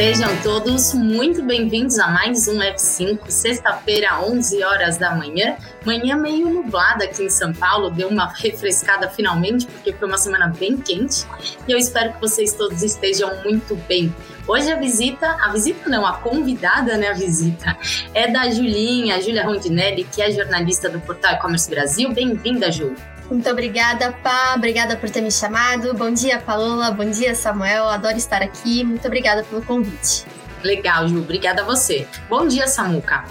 Sejam todos muito bem-vindos a mais um F5, sexta-feira, 11 horas da manhã. Manhã meio nublada aqui em São Paulo, deu uma refrescada finalmente, porque foi uma semana bem quente. E eu espero que vocês todos estejam muito bem. Hoje a visita, a visita não, a convidada, né, a visita, é da Julinha, Júlia Rondinelli, que é jornalista do portal E-Commerce Brasil. Bem-vinda, Ju. Muito obrigada, Pá. Obrigada por ter me chamado. Bom dia, Paola. Bom dia, Samuel. Adoro estar aqui. Muito obrigada pelo convite. Legal, Ju. Obrigada a você. Bom dia, Samuca.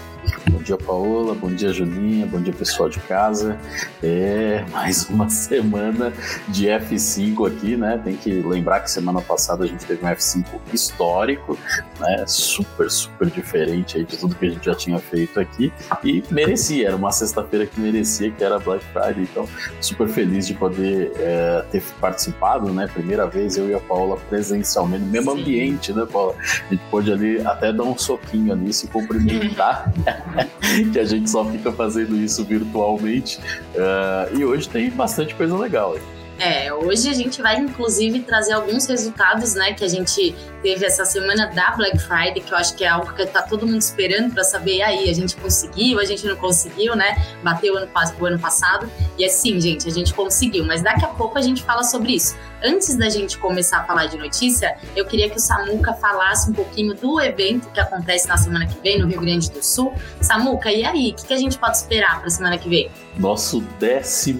Bom dia, Paola. Bom dia, Juninha. Bom dia, pessoal de casa. É mais uma semana de F5 aqui, né? Tem que lembrar que semana passada a gente teve um F5 histórico, né? Super, super diferente aí de tudo que a gente já tinha feito aqui. E merecia, era uma sexta-feira que merecia, que era Black Friday. Então, super feliz de poder é, ter participado, né? Primeira vez eu e a Paola presencialmente, no mesmo Sim. ambiente, né, Paola? A gente pôde ali até dar um soquinho ali, se cumprimentar. que a gente só fica fazendo isso virtualmente. Uh, e hoje tem bastante coisa legal. É, hoje a gente vai inclusive trazer alguns resultados, né, que a gente teve essa semana da Black Friday, que eu acho que é algo que tá todo mundo esperando para saber aí, a gente conseguiu, a gente não conseguiu, né? Bateu o ano, o ano passado. E assim, gente, a gente conseguiu, mas daqui a pouco a gente fala sobre isso. Antes da gente começar a falar de notícia, eu queria que o Samuca falasse um pouquinho do evento que acontece na semana que vem no Rio Grande do Sul. Samuca, e aí, o que, que a gente pode esperar para a semana que vem? Nosso 15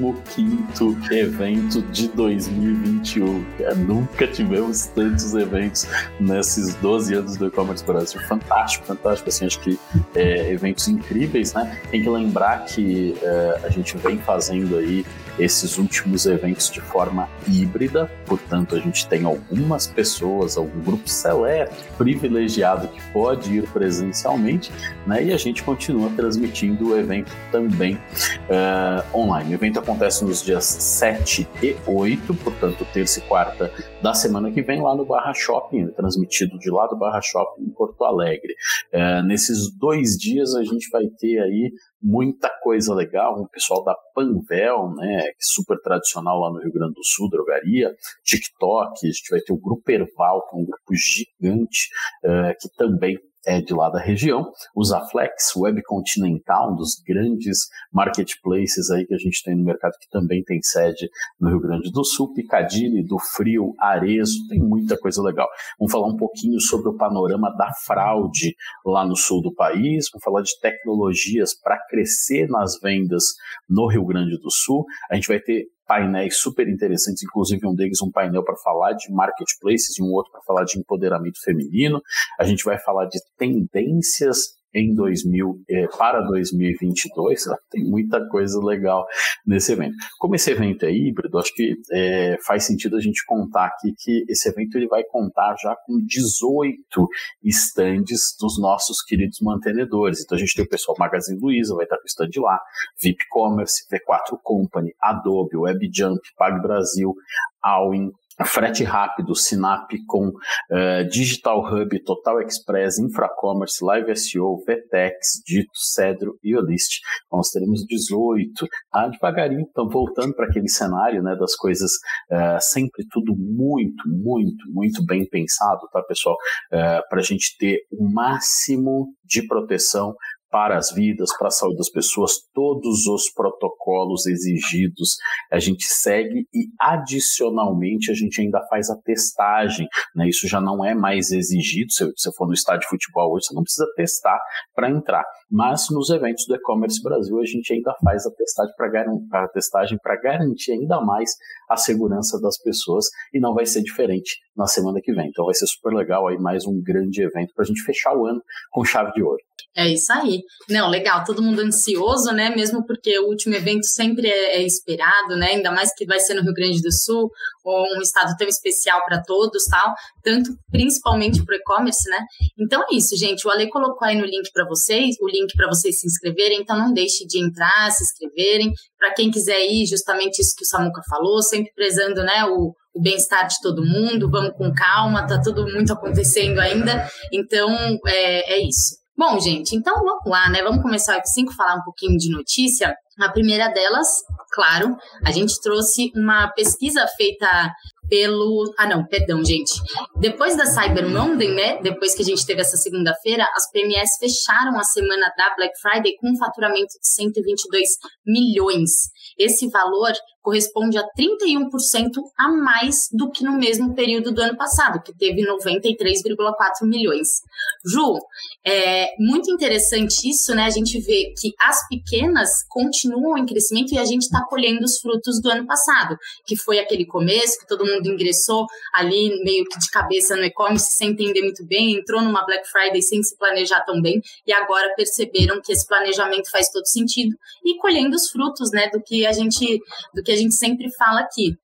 evento de 2021. É, nunca tivemos tantos eventos nesses 12 anos do e-commerce Brasil. Fantástico, fantástico. Assim, acho que é, eventos incríveis, né? Tem que lembrar que é, a gente vem fazendo aí esses últimos eventos de forma híbrida, portanto, a gente tem algumas pessoas, algum grupo seleto, privilegiado que pode ir presencialmente, né? E a gente continua transmitindo o evento também uh, online. O evento acontece nos dias 7 e 8, portanto, terça e quarta da semana que vem, lá no Barra Shopping, transmitido de lá do Barra Shopping em Porto Alegre. Uh, nesses dois dias a gente vai ter aí muita coisa legal, o pessoal da Panvel, né, é super tradicional lá no Rio Grande do Sul, drogaria, TikTok, a gente vai ter o Grupo Erval, que é um grupo gigante, uh, que também é de lá da região, o Zaflex, Web Continental, um dos grandes marketplaces aí que a gente tem no mercado, que também tem sede no Rio Grande do Sul, Piccadilly, do Frio, Arezo, tem muita coisa legal. Vamos falar um pouquinho sobre o panorama da fraude lá no sul do país, vamos falar de tecnologias para crescer nas vendas no Rio Grande do Sul. A gente vai ter painéis super interessantes, inclusive um deles um painel para falar de marketplaces e um outro para falar de empoderamento feminino. A gente vai falar de tendências em 2000 eh, para 2022, tem muita coisa legal nesse evento. Como esse evento é híbrido, acho que eh, faz sentido a gente contar aqui que esse evento ele vai contar já com 18 estandes dos nossos queridos mantenedores. Então a gente tem o pessoal Magazine Luiza, vai estar com o stand lá, VIP Commerce, V4 Company, Adobe, WebJump, Pag Brasil, Alwin, frete rápido, Sinap com uh, Digital Hub, Total Express, Infracommerce, Live SEO, Vetex, Dito, Cedro e Olist. Nós teremos 18. Ah, devagarinho, estão voltando para aquele cenário né, das coisas uh, sempre tudo muito, muito, muito bem pensado, tá, pessoal? Uh, eh, para a gente ter o máximo de proteção para as vidas, para a saúde das pessoas, todos os protocolos exigidos a gente segue e adicionalmente a gente ainda faz a testagem, né? Isso já não é mais exigido. Se você for no estádio de futebol hoje, você não precisa testar para entrar. Mas nos eventos do e-commerce Brasil a gente ainda faz a testagem para garantir ainda mais a segurança das pessoas e não vai ser diferente na semana que vem. Então vai ser super legal aí mais um grande evento para a gente fechar o ano com chave de ouro. É isso aí. Não, legal, todo mundo ansioso, né? Mesmo porque o último evento sempre é, é esperado, né? Ainda mais que vai ser no Rio Grande do Sul, um estado tão especial para todos, tal, tanto principalmente para o e-commerce, né? Então é isso, gente. O Ale colocou aí no link para vocês, o link para vocês se inscreverem, então não deixe de entrar, se inscreverem. Para quem quiser ir, justamente isso que o Samuca falou, sempre prezando, né, o, o bem-estar de todo mundo, vamos com calma, tá tudo muito acontecendo ainda. Então, é, é isso. Bom, gente, então vamos lá, né? Vamos começar aqui cinco falar um pouquinho de notícia. A primeira delas, claro, a gente trouxe uma pesquisa feita pelo. Ah, não, perdão, gente. Depois da Cyber Monday, né? Depois que a gente teve essa segunda-feira, as PMS fecharam a semana da Black Friday com um faturamento de 122 milhões. Esse valor corresponde a 31% a mais do que no mesmo período do ano passado, que teve 93,4 milhões. Ju, é muito interessante isso, né? A gente vê que as pequenas continuam em crescimento e a gente está colhendo os frutos do ano passado, que foi aquele começo que todo mundo ingressou ali meio que de cabeça no e-commerce sem entender muito bem, entrou numa Black Friday sem se planejar tão bem e agora perceberam que esse planejamento faz todo sentido e colhendo os frutos, né, do que a gente do que a gente sempre fala aqui.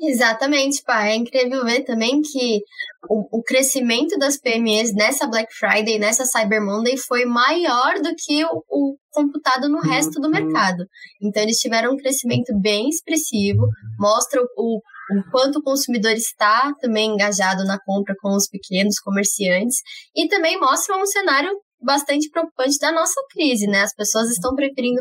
Exatamente, pá. É incrível ver também que o, o, crescimento das PMEs nessa Black Friday, nessa Cyber Monday, foi maior do que o, o computado no resto do uhum. mercado. Então, eles tiveram um crescimento bem expressivo, mostra o, o quanto o consumidor está também engajado na compra com os pequenos comerciantes e também mostra um cenário bastante preocupante da nossa crise, né? As pessoas estão preferindo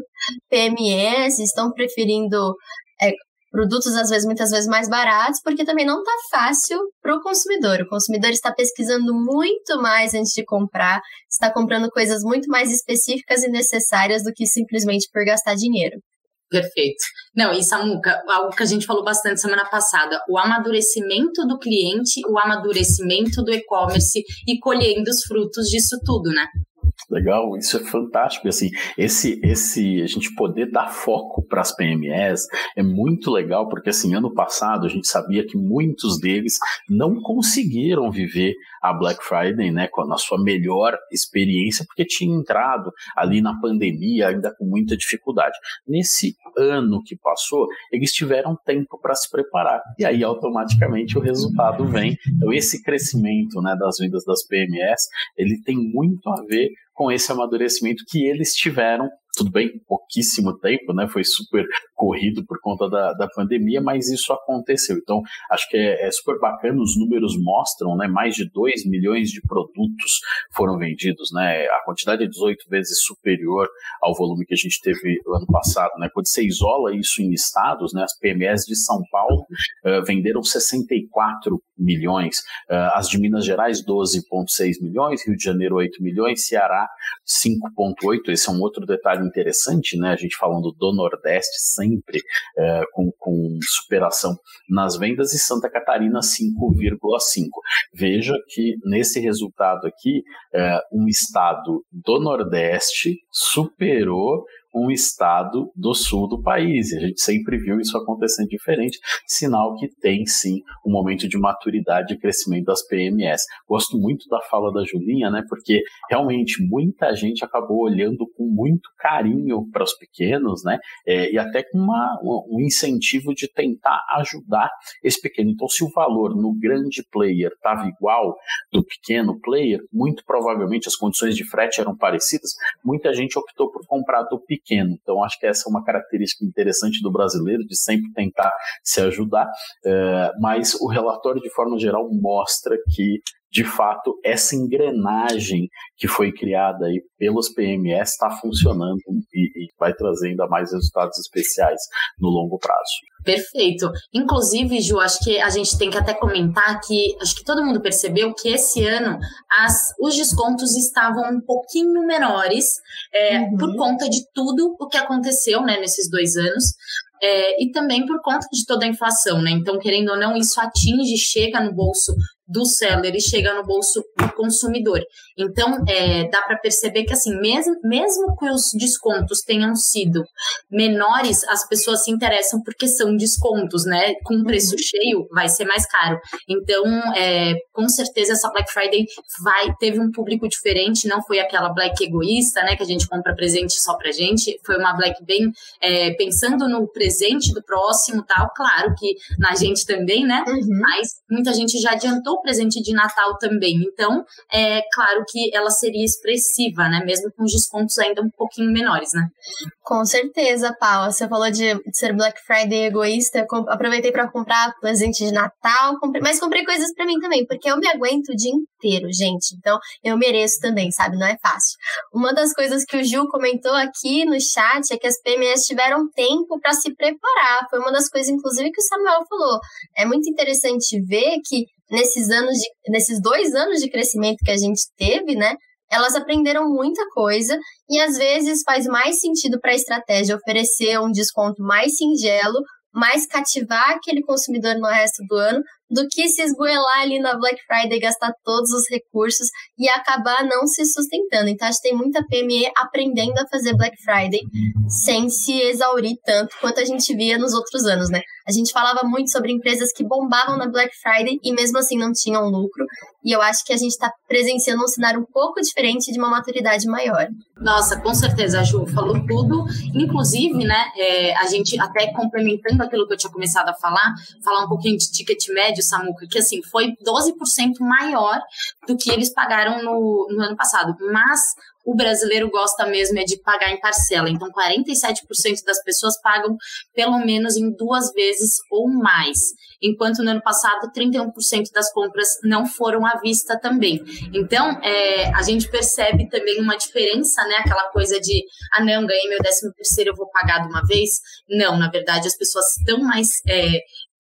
PMS, estão preferindo é, produtos, às vezes, muitas vezes mais baratos, porque também não está fácil para o consumidor. O consumidor está pesquisando muito mais antes de comprar, está comprando coisas muito mais específicas e necessárias do que simplesmente por gastar dinheiro. Perfeito. Não, e Samuca, algo que a gente falou bastante semana passada, o amadurecimento do cliente, o amadurecimento do e-commerce e colhendo os frutos disso tudo, né? Legal, isso é fantástico. Assim, esse, esse, a gente poder dar foco para as PMEs é muito legal, porque assim, ano passado a gente sabia que muitos deles não conseguiram viver a Black Friday, né, na sua melhor experiência, porque tinha entrado ali na pandemia ainda com muita dificuldade. Nesse ano que passou, eles tiveram tempo para se preparar e aí automaticamente o resultado vem. Então esse crescimento, né, das vendas das PMEs, ele tem muito a ver com esse amadurecimento que eles tiveram tudo bem, pouquíssimo tempo, né? Foi super corrido por conta da, da pandemia, mas isso aconteceu. Então, acho que é, é, super bacana, os números mostram, né? Mais de 2 milhões de produtos foram vendidos, né? A quantidade é 18 vezes superior ao volume que a gente teve ano passado, né? Quando você isola isso em estados, né? As PMEs de São Paulo uh, venderam 64 milhões, uh, as de Minas Gerais 12,6 milhões, Rio de Janeiro 8 milhões, Ceará 5,8. Esse é um outro detalhe interessante, né? A gente falando do Nordeste sempre é, com, com superação nas vendas e Santa Catarina 5,5. Veja que nesse resultado aqui, é, um estado do Nordeste superou um estado do sul do país. E a gente sempre viu isso acontecendo diferente, sinal que tem sim um momento de maturidade e crescimento das PMS. Gosto muito da fala da Julinha, né? Porque realmente muita gente acabou olhando com muito carinho para os pequenos, né? É, e até com uma, um incentivo de tentar ajudar esse pequeno. Então, se o valor no grande player estava igual do pequeno player, muito provavelmente as condições de frete eram parecidas, muita gente optou por comprar do pequeno pequeno. Então, acho que essa é uma característica interessante do brasileiro, de sempre tentar se ajudar. É, mas o relatório, de forma geral, mostra que de fato, essa engrenagem que foi criada aí pelos PMS está funcionando e, e, vai trazer ainda mais resultados especiais no longo prazo. Perfeito. Inclusive, Ju, acho que a gente tem que até comentar que acho que todo mundo percebeu que esse ano as, os descontos estavam um pouquinho menores é, uhum. por conta de tudo o que aconteceu né, nesses dois anos. É, e também por conta de toda a inflação, né? Então, querendo ou não, isso atinge, chega no bolso do seller e chega no bolso do consumidor. Então, é, dá para perceber que, assim, mesmo, mesmo que os descontos tenham sido menores, as pessoas se interessam porque são descontos, né? Com preço uhum. cheio, vai ser mais caro. Então, é, com certeza, essa Black Friday vai teve um público diferente, não foi aquela Black egoísta, né? Que a gente compra presente só pra gente, foi uma Black bem é, pensando no presente do próximo tal. Claro que na gente também, né? Uhum. Mas muita gente já adiantou presente de Natal também. Então, é claro que ela seria expressiva, né? Mesmo com os descontos ainda um pouquinho menores, né? Com certeza, Paula. Você falou de ser Black Friday egoísta. Eu aproveitei para comprar presente de Natal, comprei, mas comprei coisas para mim também, porque eu me aguento o dia inteiro, gente. Então, eu mereço também, sabe? Não é fácil. Uma das coisas que o Gil comentou aqui no chat é que as PMEs tiveram tempo para se preparar. Foi uma das coisas, inclusive, que o Samuel falou. É muito interessante ver que nesses anos de, nesses dois anos de crescimento que a gente teve, né? Elas aprenderam muita coisa e às vezes faz mais sentido para a estratégia oferecer um desconto mais singelo, mais cativar aquele consumidor no resto do ano, do que se esgoelar ali na Black Friday, gastar todos os recursos e acabar não se sustentando. Então, acho que tem muita PME aprendendo a fazer Black Friday sem se exaurir tanto quanto a gente via nos outros anos, né? A gente falava muito sobre empresas que bombavam na Black Friday e mesmo assim não tinham lucro. E eu acho que a gente está presenciando um cenário um pouco diferente de uma maturidade maior. Nossa, com certeza, a Ju falou tudo. Inclusive, né, é, a gente até complementando aquilo que eu tinha começado a falar, falar um pouquinho de ticket médio, Samuca, que assim, foi 12% maior do que eles pagaram no, no ano passado. Mas o brasileiro gosta mesmo é de pagar em parcela. Então, 47% das pessoas pagam pelo menos em duas vezes ou mais. Enquanto no ano passado, 31% das compras não foram à vista também. Então, é, a gente percebe também uma diferença, né? Aquela coisa de, ah, não, ganhei meu décimo terceiro, eu vou pagar de uma vez. Não, na verdade, as pessoas estão mais é,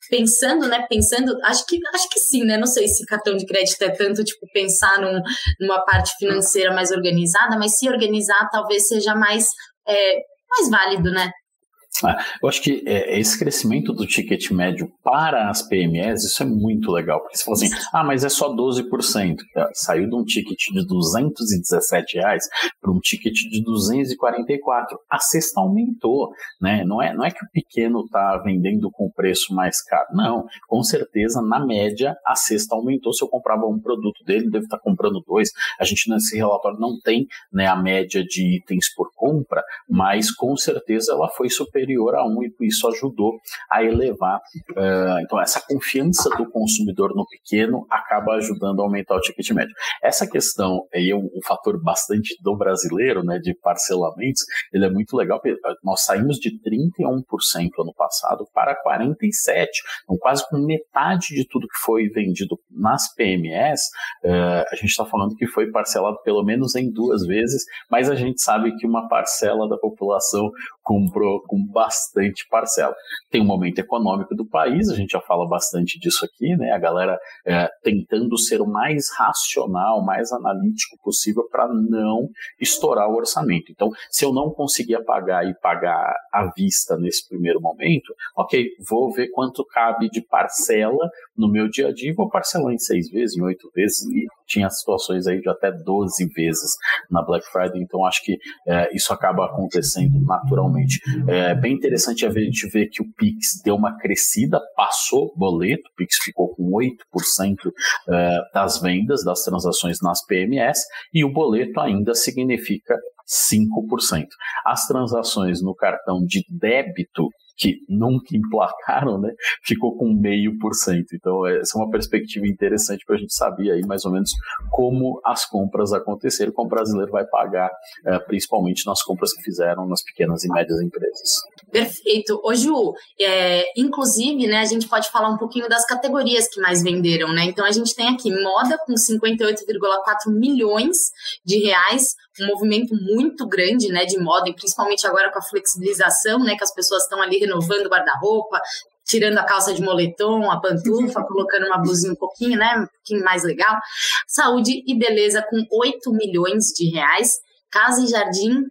pensando, né? Pensando, acho que acho que sim, né? Não sei se cartão de crédito é tanto tipo pensar num, numa parte financeira mais organizada, mas se organizar talvez seja mais é, mais válido, né? É, eu acho que é, esse crescimento do ticket médio para as PMEs, isso é muito legal, porque você fala assim, ah, mas é só 12%. Saiu de um ticket de 217 reais para um ticket de 244. A cesta aumentou, né? Não é, não é que o pequeno está vendendo com preço mais caro. Não, com certeza, na média, a cesta aumentou. Se eu comprava um produto dele, deve estar tá comprando dois. A gente nesse relatório não tem né, a média de itens por compra, mas com certeza ela foi superior superior a 1 e isso ajudou a elevar. Uh, então, essa confiança do consumidor no pequeno acaba ajudando a aumentar o ticket médio. Essa questão aí é um, um fator bastante do brasileiro, né, de parcelamentos, ele é muito legal. Nós saímos de 31% ano passado para 47%, então quase com metade de tudo que foi vendido nas PMS, uh, a gente está falando que foi parcelado pelo menos em duas vezes, mas a gente sabe que uma parcela da população comprou com bastante parcela. Tem um momento econômico do país, a gente já fala bastante disso aqui, né? A galera é, tentando ser o mais racional, mais analítico possível para não estourar o orçamento. Então, se eu não conseguir pagar e pagar à vista nesse primeiro momento, ok, vou ver quanto cabe de parcela no meu dia a dia e vou parcelar em seis vezes, em oito vezes, e tinha situações aí de até 12 vezes na Black Friday, então acho que é, isso acaba acontecendo naturalmente. É bem interessante a gente ver que o Pix deu uma crescida, passou boleto, o Pix ficou com 8% é, das vendas, das transações nas PMS, e o boleto ainda significa 5%. As transações no cartão de débito que nunca emplacaram, né, ficou com meio por cento. Então, essa é uma perspectiva interessante para a gente saber aí mais ou menos como as compras aconteceram, como o brasileiro vai pagar, é, principalmente nas compras que fizeram nas pequenas e médias empresas. Perfeito. Ô Ju, é, inclusive, né, a gente pode falar um pouquinho das categorias que mais venderam, né? Então, a gente tem aqui moda com 58,4 milhões de reais, um movimento muito grande, né, de moda, e principalmente agora com a flexibilização, né, que as pessoas estão ali renovando o guarda-roupa, tirando a calça de moletom, a pantufa, colocando uma blusinha um pouquinho, né, um pouquinho mais legal. Saúde e beleza com 8 milhões de reais. Casa e Jardim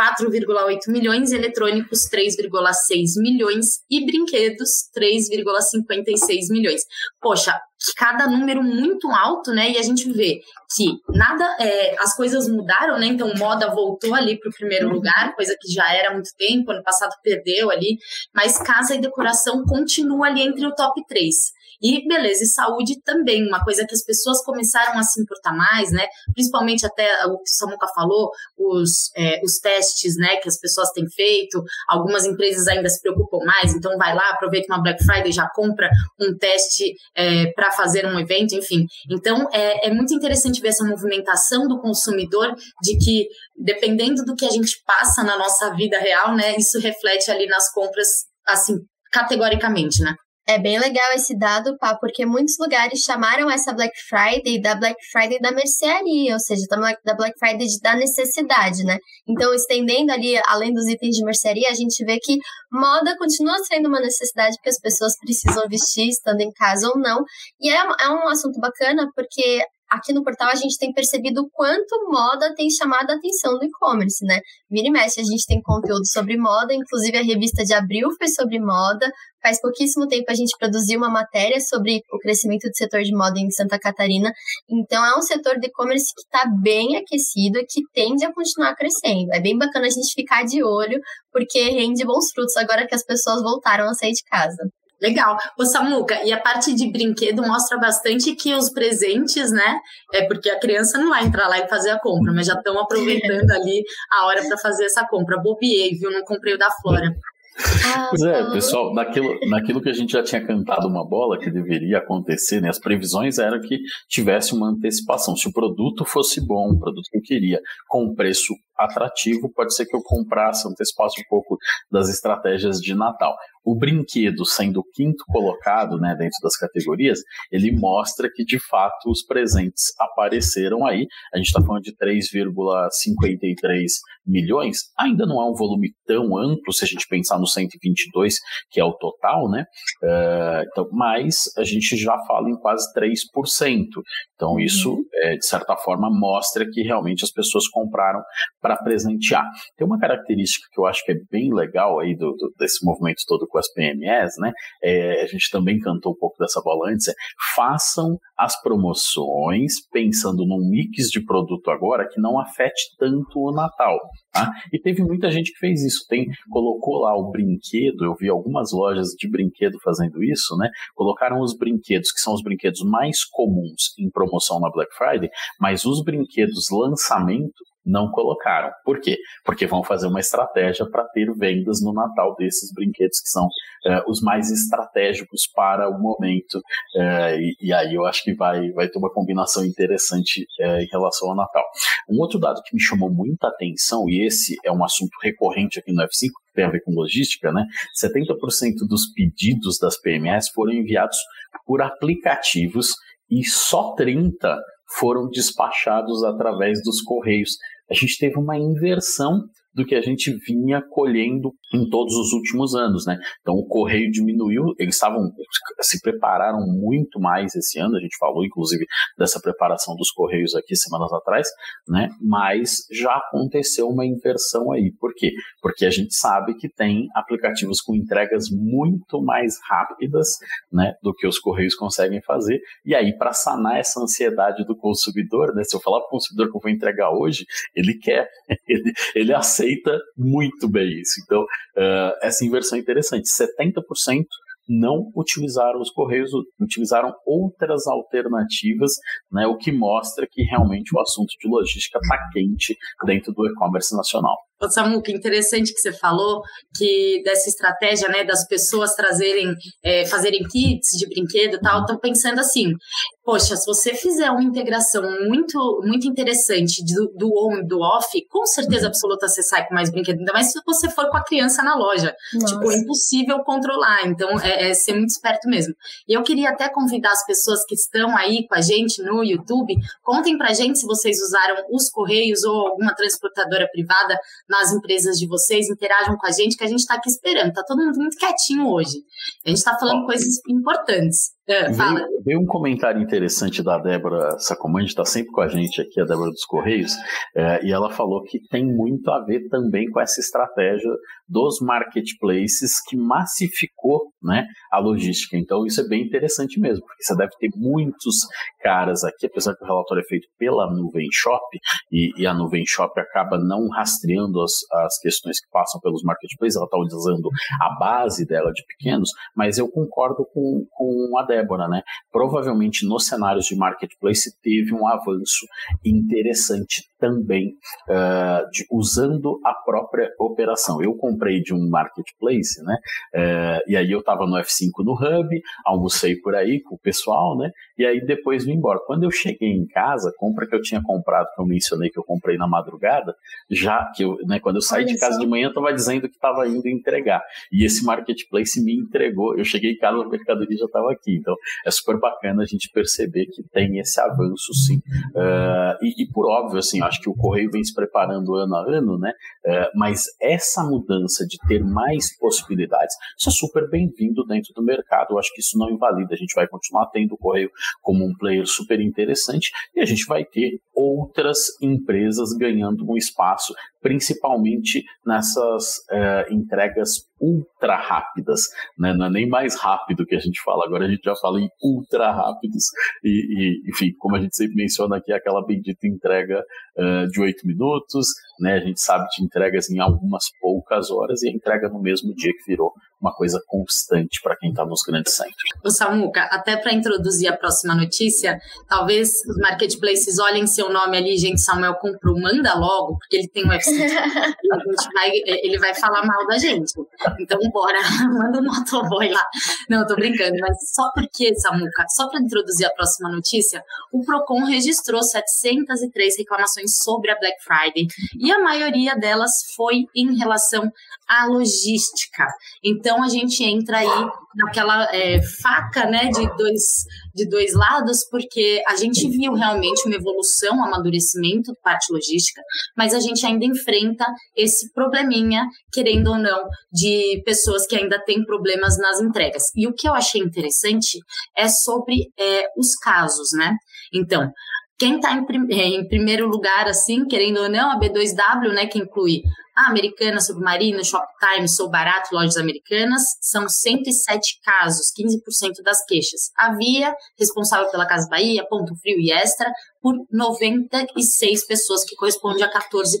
4,8 milhões, eletrônicos 3,6 milhões e brinquedos 3,56 milhões. Poxa, cada número muito alto, né? E a gente vê que nada, é, as coisas mudaram, né? Então moda voltou ali para o primeiro uhum. lugar, coisa que já era há muito tempo, ano passado perdeu ali, mas casa e decoração continua ali entre o top 3. E beleza, e saúde também, uma coisa que as pessoas começaram a se importar mais, né? Principalmente até o que o Samuca falou, os, é, os testes, né, que as pessoas têm feito, algumas empresas ainda se preocupam mais, então vai lá, aproveita uma Black Friday, já compra um teste é, para fazer um evento, enfim. Então é, é muito interessante ver essa movimentação do consumidor de que, dependendo do que a gente passa na nossa vida real, né, isso reflete ali nas compras, assim, categoricamente, né? É bem legal esse dado, pá, porque muitos lugares chamaram essa Black Friday da Black Friday da mercearia, ou seja, da Black Friday da necessidade, né? Então, estendendo ali, além dos itens de mercearia, a gente vê que moda continua sendo uma necessidade porque as pessoas precisam vestir, estando em casa ou não. E é, é um assunto bacana porque aqui no portal a gente tem percebido quanto moda tem chamado a atenção do e-commerce, né? Vira e mexe, a gente tem conteúdo sobre moda, inclusive a revista de abril foi sobre moda. Faz pouquíssimo tempo a gente produziu uma matéria sobre o crescimento do setor de moda em Santa Catarina. Então é um setor de e-commerce que está bem aquecido e que tende a continuar crescendo. É bem bacana a gente ficar de olho, porque rende bons frutos agora que as pessoas voltaram a sair de casa. Legal. O Samuca, e a parte de brinquedo mostra bastante que os presentes, né? É porque a criança não vai entrar lá e fazer a compra, mas já estão aproveitando ali a hora para fazer essa compra. Bobiei, viu? Não comprei o da Flora. Pois é, pessoal, naquilo, naquilo que a gente já tinha cantado uma bola que deveria acontecer, né? As previsões eram que tivesse uma antecipação. Se o produto fosse bom, o produto que eu queria, com preço atrativo, pode ser que eu comprasse, antecipasse um pouco das estratégias de Natal. O brinquedo, sendo o quinto colocado né, dentro das categorias, ele mostra que de fato os presentes apareceram aí. A gente está falando de 3,53 milhões, ainda não é um volume tão amplo se a gente pensar no 122, que é o total, né? Uh, então, mas a gente já fala em quase 3%. Então, isso, é, de certa forma, mostra que realmente as pessoas compraram para presentear. Tem uma característica que eu acho que é bem legal aí do, do desse movimento todo com as PMEs, né? É, a gente também cantou um pouco dessa bola antes, é, façam as promoções pensando num mix de produto agora que não afete tanto o Natal. Tá? E teve muita gente que fez isso. Tem colocou lá o brinquedo. Eu vi algumas lojas de brinquedo fazendo isso, né? Colocaram os brinquedos que são os brinquedos mais comuns em promoção na Black Friday, mas os brinquedos lançamento não colocaram. Por quê? Porque vão fazer uma estratégia para ter vendas no Natal desses brinquedos que são uh, os mais estratégicos para o momento. Uh, e, e, aí eu acho que vai, vai ter uma combinação interessante uh, em relação ao Natal. Um outro dado que me chamou muita atenção, e esse é um assunto recorrente aqui no F5, que tem a ver com logística, né? 70% dos pedidos das PMS foram enviados por aplicativos e só 30 foram despachados através dos correios. A gente teve uma inversão do que a gente vinha colhendo em todos os últimos anos, né? Então o correio diminuiu, eles estavam se prepararam muito mais esse ano, a gente falou inclusive dessa preparação dos correios aqui semanas atrás, né? Mas já aconteceu uma inversão aí. Por quê? Porque a gente sabe que tem aplicativos com entregas muito mais rápidas, né, do que os correios conseguem fazer. E aí para sanar essa ansiedade do consumidor, né? Se eu falar para o consumidor que eu vou entregar hoje, ele quer, ele, ele aceita aceita muito bem isso. Então, uh, essa inversão é interessante. 70% não utilizaram os correios, utilizaram outras alternativas, né, o que mostra que realmente o assunto de logística está quente dentro do e-commerce nacional. Ô, Samu, que interessante que você falou que dessa estratégia, né, das pessoas trazerem, é, fazerem kits de brinquedo e tal, estão pensando assim, poxa, se você fizer uma integração muito, muito interessante do, do on e do off, com certeza uhum. absoluta você sai com mais brinquedo, ainda mais se você for com a criança na loja. Nossa. Tipo, é impossível controlar, então é, é ser muito esperto mesmo. E eu queria até convidar as pessoas que estão aí com a gente no YouTube, contem pra gente se vocês usaram os Correios ou alguma transportadora privada nas empresas de vocês, interajam com a gente, que a gente está aqui esperando. Tá todo mundo muito quietinho hoje. A gente está falando coisas importantes. É, veio, veio, um comentário interessante da Débora Sacomandi, está sempre com a gente aqui, a Débora dos Correios, é, e ela falou que tem muito a ver também com essa estratégia dos marketplaces que massificou né, a logística. Então, isso é bem interessante mesmo, porque você deve ter muitos caras aqui, apesar que o relatório é feito pela Nuvem Shop, e, e a Nuvem Shop acaba não rastreando as, as questões que passam pelos marketplaces, ela está utilizando a base dela de pequenos, mas eu concordo com, com a Débora Débora, né? Provavelmente nos cenários de marketplace teve um avanço interessante também uh, de, usando a própria operação. Eu comprei de um marketplace, né? Uh, e aí eu estava no F5 no Hub, almocei por aí com o pessoal, né? E aí depois vim embora. Quando eu cheguei em casa, compra que eu tinha comprado, que eu mencionei que eu comprei na madrugada, já que eu, né, quando eu saí Olha de casa só. de manhã, estava dizendo que estava indo entregar. E esse marketplace me entregou. Eu cheguei em casa, a mercadoria já estava aqui. Então é super bacana a gente perceber que tem esse avanço, sim. Uh, e, e, por óbvio, assim, acho que o correio vem se preparando ano a ano, né? Uh, mas essa mudança de ter mais possibilidades, isso é super bem-vindo dentro do mercado. Eu acho que isso não invalida. A gente vai continuar tendo o correio como um player super interessante e a gente vai ter outras empresas ganhando um espaço, principalmente nessas uh, entregas ultra rápidas, né? não é nem mais rápido que a gente fala, agora a gente já fala em ultra rápidos, e, e enfim, como a gente sempre menciona aqui, aquela bendita entrega uh, de oito minutos, né? a gente sabe de entregas em algumas poucas horas e a entrega no mesmo dia que virou uma coisa constante para quem está nos grandes centros. O Samuca, até para introduzir a próxima notícia, talvez os marketplaces olhem seu nome ali, gente, Samuel comprou, manda logo, porque ele tem um UFC. vai, ele vai falar mal da gente. Então, bora, manda um motoboy lá. Não, tô brincando, mas só porque, Samuca, só para introduzir a próxima notícia, o Procon registrou 703 reclamações sobre a Black Friday e a maioria delas foi em relação à logística. Então, a gente entra aí naquela é, faca, né, de dois, de dois lados, porque a gente viu realmente uma evolução, um amadurecimento parte logística, mas a gente ainda enfrenta esse probleminha, querendo ou não, de pessoas que ainda têm problemas nas entregas. E o que eu achei interessante é sobre é, os casos, né? Então, quem está em, é, em, primeiro lugar, assim, querendo ou não, a B2W, né, que inclui a Americana, Submarino, Shoptime, Sou Barato, Lojas Americanas, são 107 casos, 15% das queixas. A Via, responsável pela Casa Bahia, Ponto Frio e Extra, por 96 pessoas, que corresponde a 14%.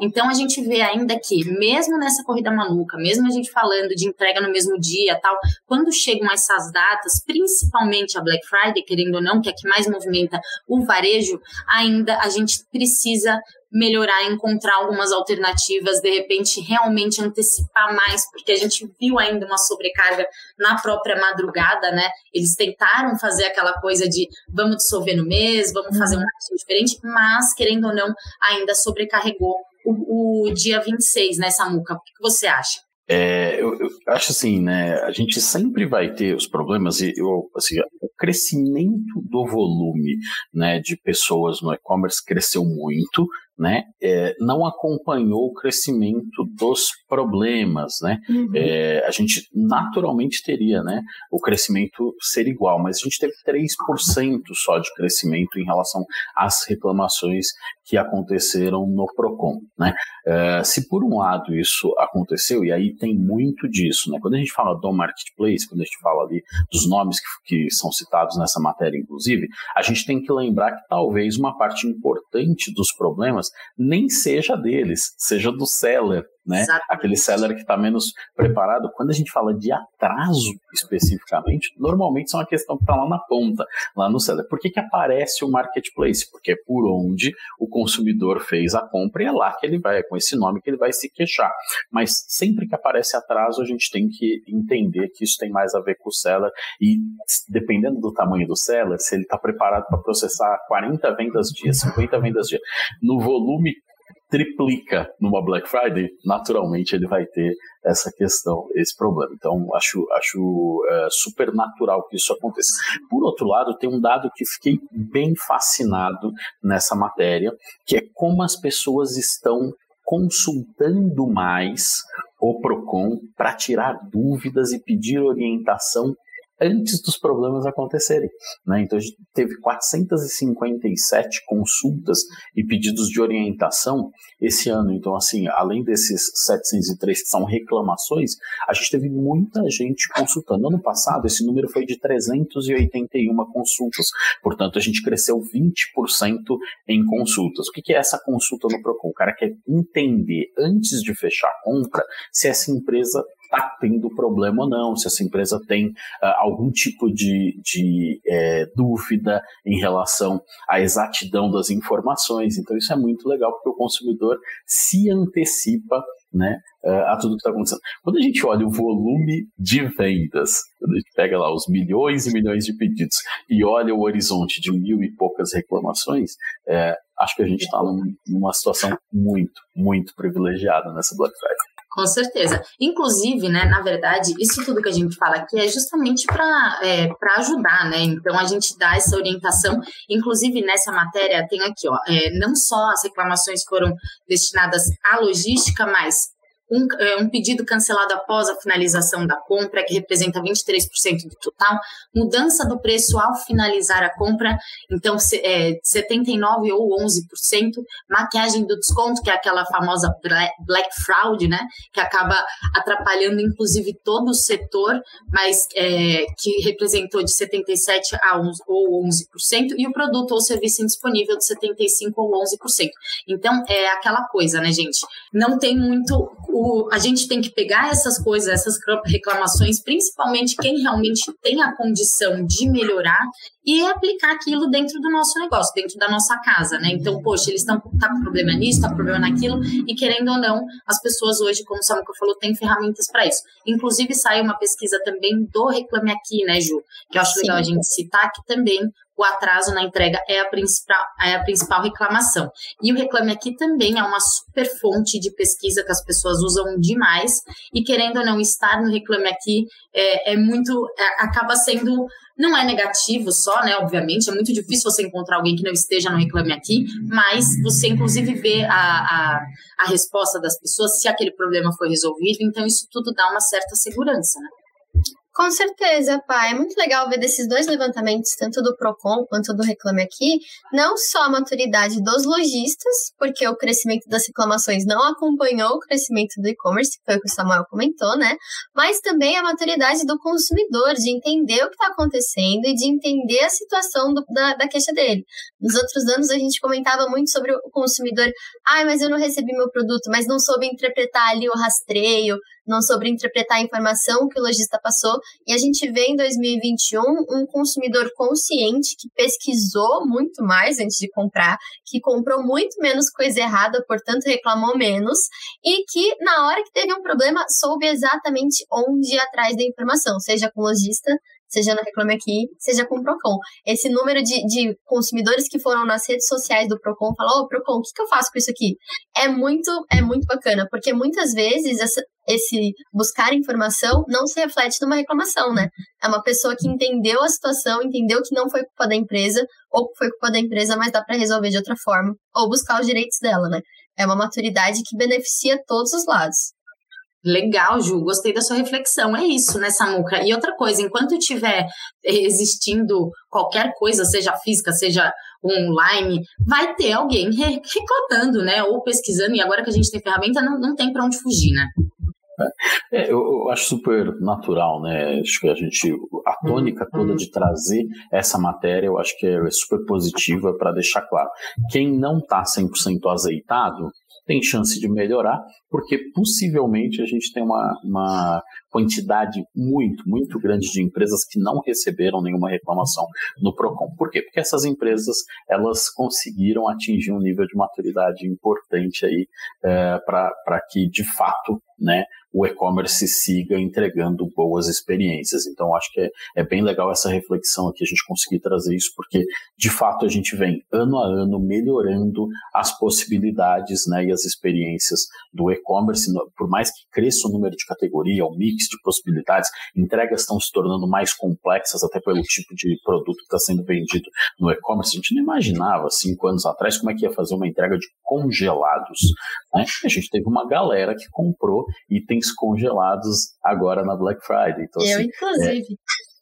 Então a gente vê ainda que, mesmo nessa corrida maluca, mesmo a gente falando de entrega no mesmo dia tal, quando chegam essas datas, principalmente a Black Friday, querendo ou não, que é a que mais movimenta o varejo, ainda a gente precisa melhorar, encontrar algumas alternativas, de repente realmente antecipar mais, porque a gente viu ainda uma sobrecarga na própria madrugada, né? Eles tentaram fazer aquela coisa de vamos dissolver no mês, vamos fazer uma coisa diferente, mas, querendo ou não, ainda sobrecarregou o, o dia 26, né, Samuca? O que você acha? É, eu, eu, acho assim, né? A gente sempre vai ter os problemas e eu, assim, o crescimento do volume, né, de pessoas no e-commerce cresceu muito, né, é, não acompanhou o crescimento dos problemas, né? Uhum. É, a gente naturalmente teria, né, o crescimento ser igual, mas a gente teve 3% só de crescimento em relação às reclamações que aconteceram no Procon, né? É, se por um lado isso aconteceu e aí tem muito disso, né? Quando a gente fala do marketplace, quando a gente fala ali dos nomes que, que são citados nessa matéria, inclusive, a gente tem que lembrar que talvez uma parte importante dos problemas nem seja deles, seja do seller, né? Aquele seller que está menos preparado. Quando a gente fala de atraso especificamente, normalmente são a questão que está lá na ponta, lá no seller. Por que, que aparece o marketplace? Porque é por onde o consumidor fez a compra e é lá que ele vai, é com esse nome que ele vai se queixar. Mas sempre que aparece atraso, a gente tem que entender que isso tem mais a ver com o seller e dependendo do tamanho do seller, se ele está preparado para processar 40 vendas dia, 50 vendas dia, no volume triplica numa Black Friday, naturalmente ele vai ter essa questão, esse problema. Então, acho, acho é, super natural que isso aconteça. Por outro lado, tem um dado que fiquei bem fascinado nessa matéria, que é como as pessoas estão consultando mais o PROCON para tirar dúvidas e pedir orientação antes dos problemas acontecerem. Né? Então a gente teve 457 consultas e pedidos de orientação esse ano. Então, assim, além desses 703 que são reclamações, a gente teve muita gente consultando. Ano passado, esse número foi de 381 consultas. Portanto, a gente cresceu 20% em consultas. O que é essa consulta no PROCON? O cara quer entender, antes de fechar a compra, se essa empresa está tendo problema ou não, se essa empresa tem uh, algum tipo de, de é, dúvida em relação à exatidão das informações. Então, isso é muito legal, porque o consumidor se antecipa né, uh, a tudo que está acontecendo. Quando a gente olha o volume de vendas, quando a gente pega lá os milhões e milhões de pedidos e olha o horizonte de mil e poucas reclamações, é, acho que a gente está num, numa situação muito, muito privilegiada nessa Black Friday. Com certeza. Inclusive, né, na verdade, isso tudo que a gente fala aqui é justamente para é, ajudar, né? Então a gente dá essa orientação. Inclusive, nessa matéria tem aqui, ó, é, não só as reclamações foram destinadas à logística, mas um, é, um, pedido cancelado após a finalização da compra, que representa 23% do total, mudança do preço ao finalizar a compra, então é, 79% ou 11%, maquiagem do desconto, que é aquela famosa black fraud, né, que acaba atrapalhando inclusive todo o setor, mas é, que representou de 77% a 11, ou 11%, e o produto ou serviço indisponível de 75% ou 11%. Então, é aquela coisa, né, gente? Não tem muito o, a gente tem que pegar essas coisas, essas reclamações, principalmente quem realmente tem a condição de melhorar e aplicar aquilo dentro do nosso negócio, dentro da nossa casa, né? Então, poxa, eles estão tá com problema nisso, tá com problema naquilo, e querendo ou não, as pessoas hoje, como o Samuel falou, têm ferramentas para isso. Inclusive, saiu uma pesquisa também do Reclame Aqui, né, Ju? Que eu acho Sim. legal a gente citar, que também o atraso na entrega é a principal, é a principal reclamação. E o Reclame Aqui também é uma super fonte de pesquisa que as pessoas usam demais, e querendo ou não estar no Reclame Aqui é, é muito. É, acaba sendo. Não é negativo só, né? Obviamente, é muito difícil você encontrar alguém que não esteja no Reclame Aqui, mas você, inclusive, vê a, a, a resposta das pessoas, se aquele problema foi resolvido, então isso tudo dá uma certa segurança, né? Com certeza, pai. É muito legal ver desses dois levantamentos, tanto do Procon quanto do Reclame Aqui, não só a maturidade dos lojistas, porque o crescimento das reclamações não acompanhou o crescimento do e-commerce, foi o que o Samuel comentou, né? Mas também a maturidade do consumidor, de entender o que está acontecendo e de entender a situação do, da, da queixa dele. Nos outros anos, a gente comentava muito sobre o consumidor, ai, ah, mas eu não recebi meu produto, mas não soube interpretar ali o rastreio, não sobre interpretar a informação que o lojista passou. E a gente vê em 2021 um consumidor consciente que pesquisou muito mais antes de comprar, que comprou muito menos coisa errada, portanto reclamou menos, e que na hora que teve um problema soube exatamente onde ir atrás da informação, seja com o lojista, seja no Reclame Aqui, seja com o Procon. Esse número de, de consumidores que foram nas redes sociais do Procon falou, ô oh, Procon, o que, que eu faço com isso aqui? É muito, é muito bacana, porque muitas vezes essa, esse buscar informação não se reflete numa reclamação, né? É uma pessoa que entendeu a situação, entendeu que não foi culpa da empresa, ou foi culpa da empresa, mas dá para resolver de outra forma, ou buscar os direitos dela, né? É uma maturidade que beneficia todos os lados. Legal, Ju, gostei da sua reflexão. É isso, né, Samuca? E outra coisa, enquanto tiver existindo qualquer coisa, seja física, seja online, vai ter alguém reclamando, né? Ou pesquisando, e agora que a gente tem ferramenta, não, não tem para onde fugir, né? É, eu, eu, acho super natural, né? Acho que a gente, a tônica toda de trazer essa matéria, eu acho que é super positiva para deixar claro. Quem não está 100% azeitado, tem chance de melhorar, porque possivelmente a gente tem uma, uma quantidade muito, muito grande de empresas que não receberam nenhuma reclamação no PROCON. Por quê? Porque essas empresas elas conseguiram atingir um nível de maturidade importante aí é, para que de fato né, o e-commerce siga entregando boas experiências. Então, acho que é, é, bem legal essa reflexão aqui, a gente conseguir trazer isso, porque de fato a gente vem ano a ano melhorando as possibilidades né, e as experiências do e-commerce, por mais que cresça o número de categoria, o mix de possibilidades, entregas estão se tornando mais complexas, até pelo tipo de produto que está sendo vendido no e-commerce. A gente não imaginava cinco anos atrás como é que ia fazer uma entrega de congelados. Né? A gente teve uma galera que comprou itens congelados agora na Black Friday. Então, Eu, assim, inclusive.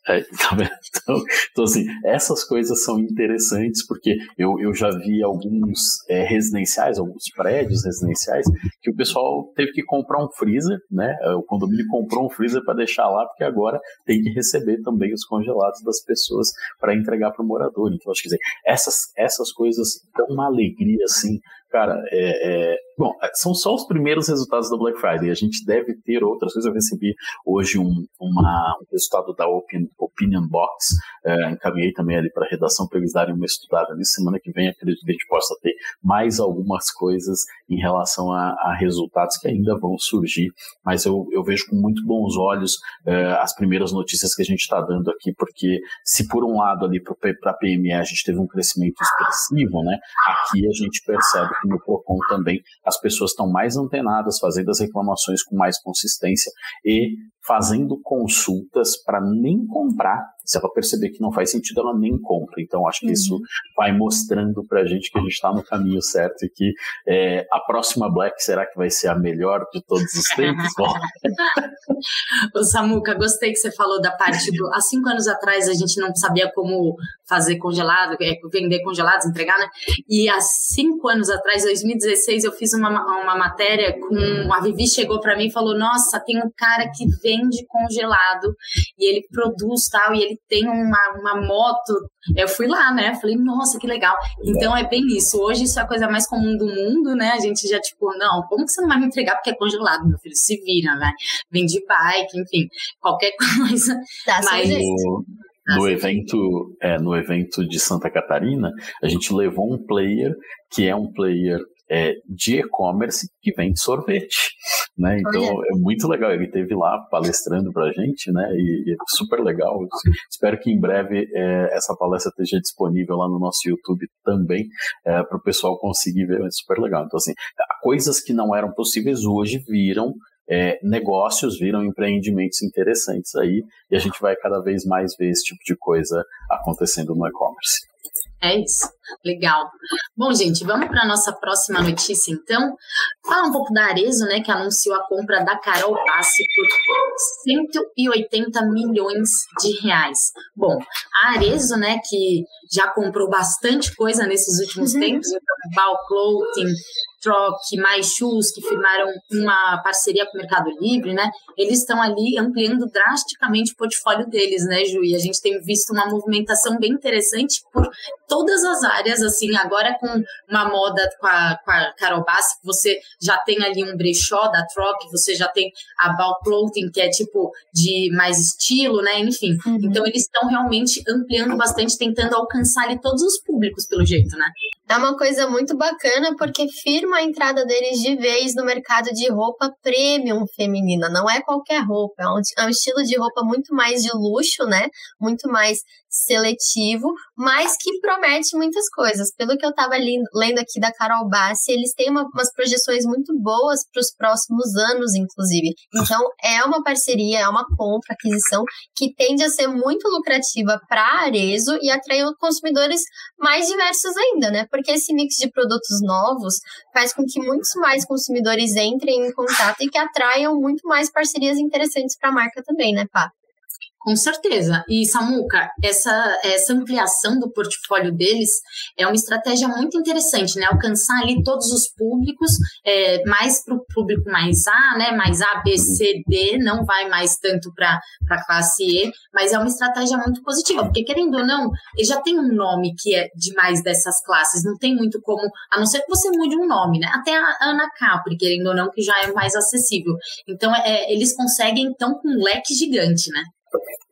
É, é, tá então, então, assim, essas coisas são interessantes porque eu, eu já vi alguns é, residenciais, alguns prédios residenciais, que o pessoal teve que comprar um freezer, né? O condomínio comprou um freezer para deixar lá, porque agora tem que receber também os congelados das pessoas para entregar para o morador. Então, acho que dizer, essas, essas coisas dão uma alegria, assim, cara, é, é, bom, são só os primeiros resultados da Black Friday. A gente deve ter outras coisas. Eu recebi hoje um, uma, um resultado da Opinion Box, é, encaminhei também ali para a redação para eles darem uma estudada ali. Semana que vem acredito que a gente possa ter mais algumas coisas em relação a, a resultados que ainda vão surgir, mas eu, eu vejo com muito bons olhos é, as primeiras notícias que a gente está dando aqui, porque se por um lado ali para a PME a gente teve um crescimento expressivo, né? Aqui a gente percebe que no Procon também as pessoas estão mais antenadas, fazendo as reclamações com mais consistência e fazendo consultas para nem comprar. Se ela perceber que não faz sentido, ela nem compra. Então, acho que uhum. isso vai mostrando para a gente que a gente está no caminho certo e que é, a próxima Black será que vai ser a melhor de todos os tempos? Ô, Samuca, gostei que você falou da parte do. Há cinco anos atrás a gente não sabia como fazer congelado, é, vender congelados, entregar, né? E há cinco anos atrás, 2016, eu fiz uma, uma matéria com. A Vivi chegou para mim e falou: Nossa, tem um cara que vende congelado e ele produz tal, e ele tem uma, uma moto. Eu fui lá, né? Falei, nossa, que legal. Então é bem isso. Hoje isso é a coisa mais comum do mundo, né? A gente já, tipo, não, como que você não vai me entregar porque é congelado, meu filho? Se vira, vai. Vende bike, enfim, qualquer coisa. Tá, Mas. No evento, é, no evento de Santa Catarina, a gente levou um player que é um player é, de e-commerce que vende sorvete, né? Então é muito legal. Ele teve lá palestrando para a gente, né? E, e, é super legal. Espero que em breve é, essa palestra esteja disponível lá no nosso YouTube também é, para o pessoal conseguir ver. É super legal. Então assim, coisas que não eram possíveis hoje viram é, negócios, viram empreendimentos interessantes aí, e a gente vai cada vez mais ver esse tipo de coisa acontecendo no e-commerce. É isso. Legal. Bom, gente, vamos para a nossa próxima notícia, então. Fala um pouco da Arezo, né, que anunciou a compra da Carol Bassi por 180 milhões de reais. Bom, a Arezo, né, que já comprou bastante coisa nesses últimos uhum. tempos, então, Bal Clothing, Troc, Mais Shoes, que firmaram uma parceria com o Mercado Livre, né? Eles estão ali ampliando drasticamente o portfólio deles, né, Ju? E a gente tem visto uma movimentação bem interessante por todas as áreas, assim, agora com uma moda com a, com a Carol Bassi, você já tem ali um brechó da Troc, você já tem a Bal Clothing, que é tipo de mais estilo, né? Enfim. Uhum. Então eles estão realmente ampliando bastante, tentando alcançar ali todos os públicos, pelo jeito, né? É uma coisa muito bacana porque firma a entrada deles de vez no mercado de roupa premium feminina. Não é qualquer roupa, é um, é um estilo de roupa muito mais de luxo, né? Muito mais seletivo, mas que promete muitas coisas. Pelo que eu estava lendo aqui da Carol Bassi, eles têm uma, umas projeções muito boas para os próximos anos, inclusive. Então, é uma parceria, é uma compra, aquisição que tende a ser muito lucrativa para a Arezo e atrair consumidores mais diversos ainda, né? Porque esse mix de produtos novos faz com que muitos mais consumidores entrem em contato e que atraiam muito mais parcerias interessantes para a marca também, né, Pá? Com certeza. E, Samuca, essa, essa ampliação do portfólio deles é uma estratégia muito interessante, né? Alcançar ali todos os públicos, é, mais para o público mais A, né? Mais A, B, C, D, não vai mais tanto para a classe E, mas é uma estratégia muito positiva, porque querendo ou não, ele já tem um nome que é de mais dessas classes, não tem muito como, a não ser que você mude um nome, né? Até a Ana Capri, querendo ou não, que já é mais acessível. Então, é, eles conseguem, então, com um leque gigante, né?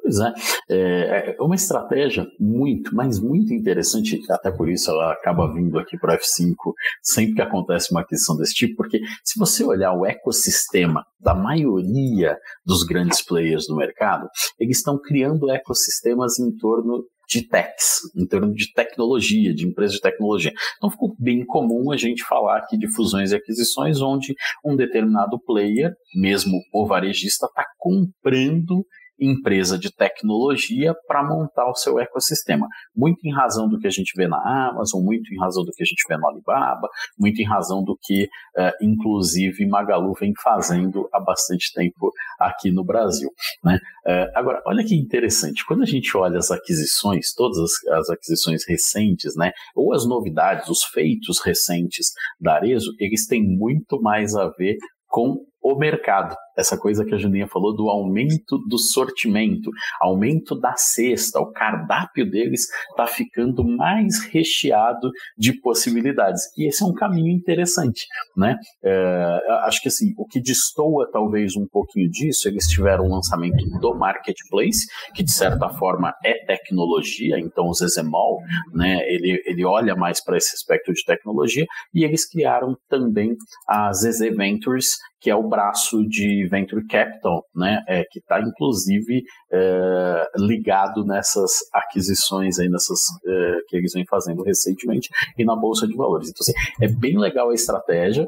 Pois é. é, é uma estratégia muito, mas muito interessante, até por isso ela acaba vindo aqui para o F5 sempre que acontece uma aquisição desse tipo, porque se você olhar o ecossistema da maioria dos grandes players do mercado, eles estão criando ecossistemas em torno de techs, em torno de tecnologia, de empresas de tecnologia. Então ficou bem comum a gente falar aqui de fusões e aquisições, onde um determinado player, mesmo o varejista, está comprando empresa de tecnologia para montar o seu ecossistema. Muito em razão do que a gente vê na Amazon, muito em razão do que a gente vê no Alibaba, muito em razão do que, uh, inclusive, Magalu vem fazendo há bastante tempo aqui no Brasil. Né? Uh, agora, olha que interessante, quando a gente olha as aquisições, todas as, as aquisições recentes, né, ou as novidades, os feitos recentes da Arezo, eles têm muito mais a ver com o mercado essa coisa que a Juninha falou do aumento do sortimento, aumento da cesta, o cardápio deles está ficando mais recheado de possibilidades. E esse é um caminho interessante, né? É, acho que assim, o que destoa talvez um pouquinho disso, eles tiveram um lançamento do Marketplace, que de certa forma é tecnologia, então o Zezemol, né, ele, ele olha mais para esse aspecto de tecnologia, e eles criaram também a Zeze Ventures, que é o braço de Venture Capital, né, é, que está inclusive é, ligado nessas aquisições aí, nessas é, que eles vêm fazendo recentemente e na bolsa de valores. Então, assim, é bem legal a estratégia.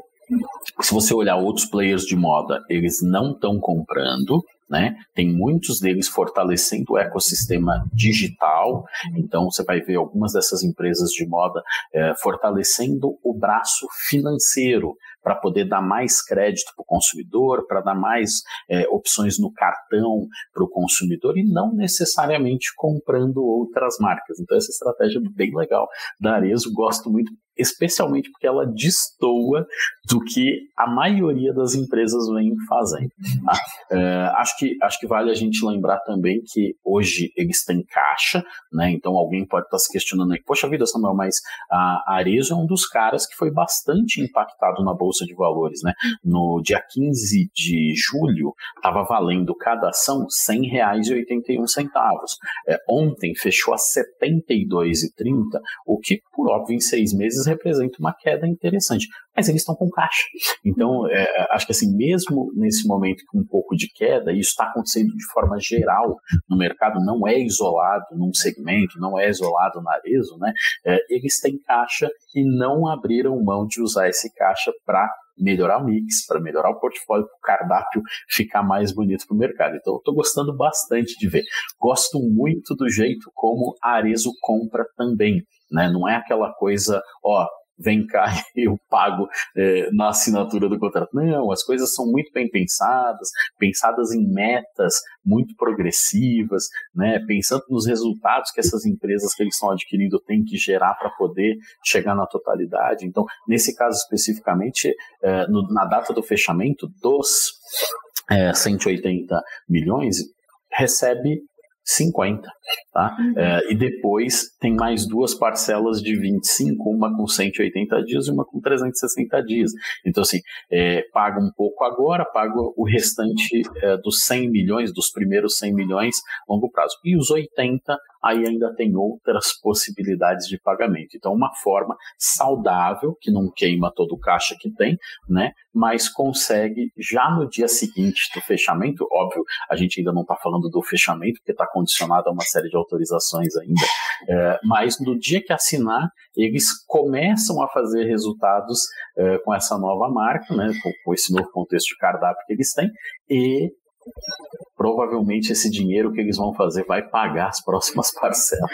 Se você olhar outros players de moda, eles não estão comprando, né? Tem muitos deles fortalecendo o ecossistema digital, então você vai ver algumas dessas empresas de moda é, fortalecendo o braço financeiro para poder dar mais crédito para o consumidor, para dar mais é, opções no cartão para o consumidor e não necessariamente comprando outras marcas. Então essa estratégia é bem legal da gosto muito especialmente porque ela destoa do que a maioria das empresas vem fazendo. Tá? É, acho, que, acho que vale a gente lembrar também que hoje eles têm caixa, né? então alguém pode estar se questionando aí, poxa vida, Samuel, mas a Arezo é um dos caras que foi bastante impactado na Bolsa de Valores. Né? No dia 15 de julho, estava valendo cada ação R$ 100,81. É, ontem fechou a R$ 72,30, o que, por óbvio, em seis meses representa uma queda interessante. Mas eles estão com caixa. Então, é, acho que assim, mesmo nesse momento com um pouco de queda, isso está acontecendo de forma geral no mercado, não é isolado num segmento, não é isolado na Arezo, né? É, eles têm caixa e não abriram mão de usar esse caixa para melhorar o mix, para melhorar o portfólio, para o cardápio ficar mais bonito para o mercado. Então, eu estou gostando bastante de ver. Gosto muito do jeito como a Arezo compra também. Né? Não é aquela coisa, ó, vem cá eu pago é, na assinatura do contrato. Não, as coisas são muito bem pensadas, pensadas em metas muito progressivas, né, pensando nos resultados que essas empresas que eles estão adquirindo têm que gerar para poder chegar na totalidade. Então, nesse caso especificamente, é, no, na data do fechamento dos é, 180 milhões, recebe 50, tá? Uhum. É, e depois tem mais duas parcelas de 25, uma com 180 dias e uma com 360 dias. Então, assim, é, paga um pouco agora, paga o restante é, dos 100 milhões, dos primeiros 100 milhões, longo prazo. E os 80 aí ainda tem outras possibilidades de pagamento. Então, uma forma saudável, que não queima todo o caixa que tem, né? Mas consegue, já no dia seguinte do fechamento, óbvio, a gente ainda não está falando do fechamento, porque está condicionado a uma série de autorizações ainda, é, mas no dia que assinar, eles começam a fazer resultados é, com essa nova marca, né? Com, com esse novo contexto de cardápio que eles têm, e provavelmente esse dinheiro que eles vão fazer vai pagar as próximas parcelas.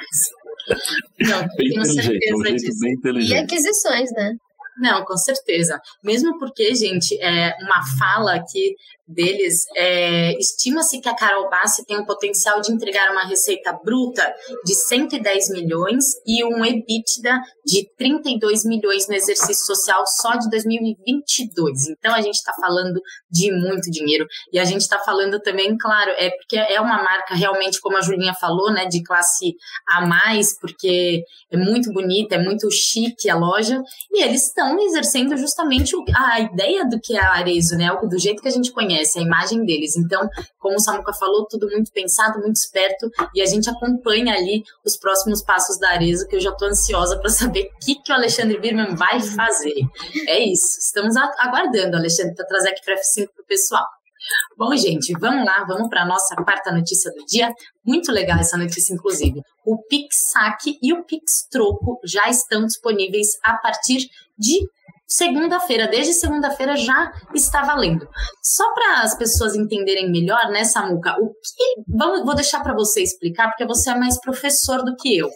Não, bem inteligente, um jeito bem inteligente. E aquisições, né? Não, com certeza. Mesmo porque, gente, é uma fala aqui deles, é, estima-se que a Carol Bassi tem o potencial de entregar uma receita bruta de 110 milhões e um EBITDA de 32 milhões no exercício social só de 2022. Então a gente está falando de muito dinheiro. E a gente está falando também, claro, é porque é uma marca realmente, como a Julinha falou, né, de classe A mais, porque é muito bonita, é muito chique a loja. E eles estão exercendo justamente a ideia do que é a Arezo, né, do jeito que a gente conhece conhece a imagem deles. Então, como o Samuca falou, tudo muito pensado, muito esperto, e a gente acompanha ali os próximos passos da Arezzo, que eu já estou ansiosa para saber o que, que o Alexandre Birman vai fazer. É isso, estamos aguardando, Alexandre, para trazer aqui para F5 para o pessoal. Bom, gente, vamos lá, vamos para a nossa quarta notícia do dia. Muito legal essa notícia, inclusive. O Pix Saque e o Pix Troco já estão disponíveis a partir de segunda-feira, desde segunda-feira já está valendo. Só para as pessoas entenderem melhor, né, Samuca, o que vamos, vou deixar para você explicar, porque você é mais professor do que eu.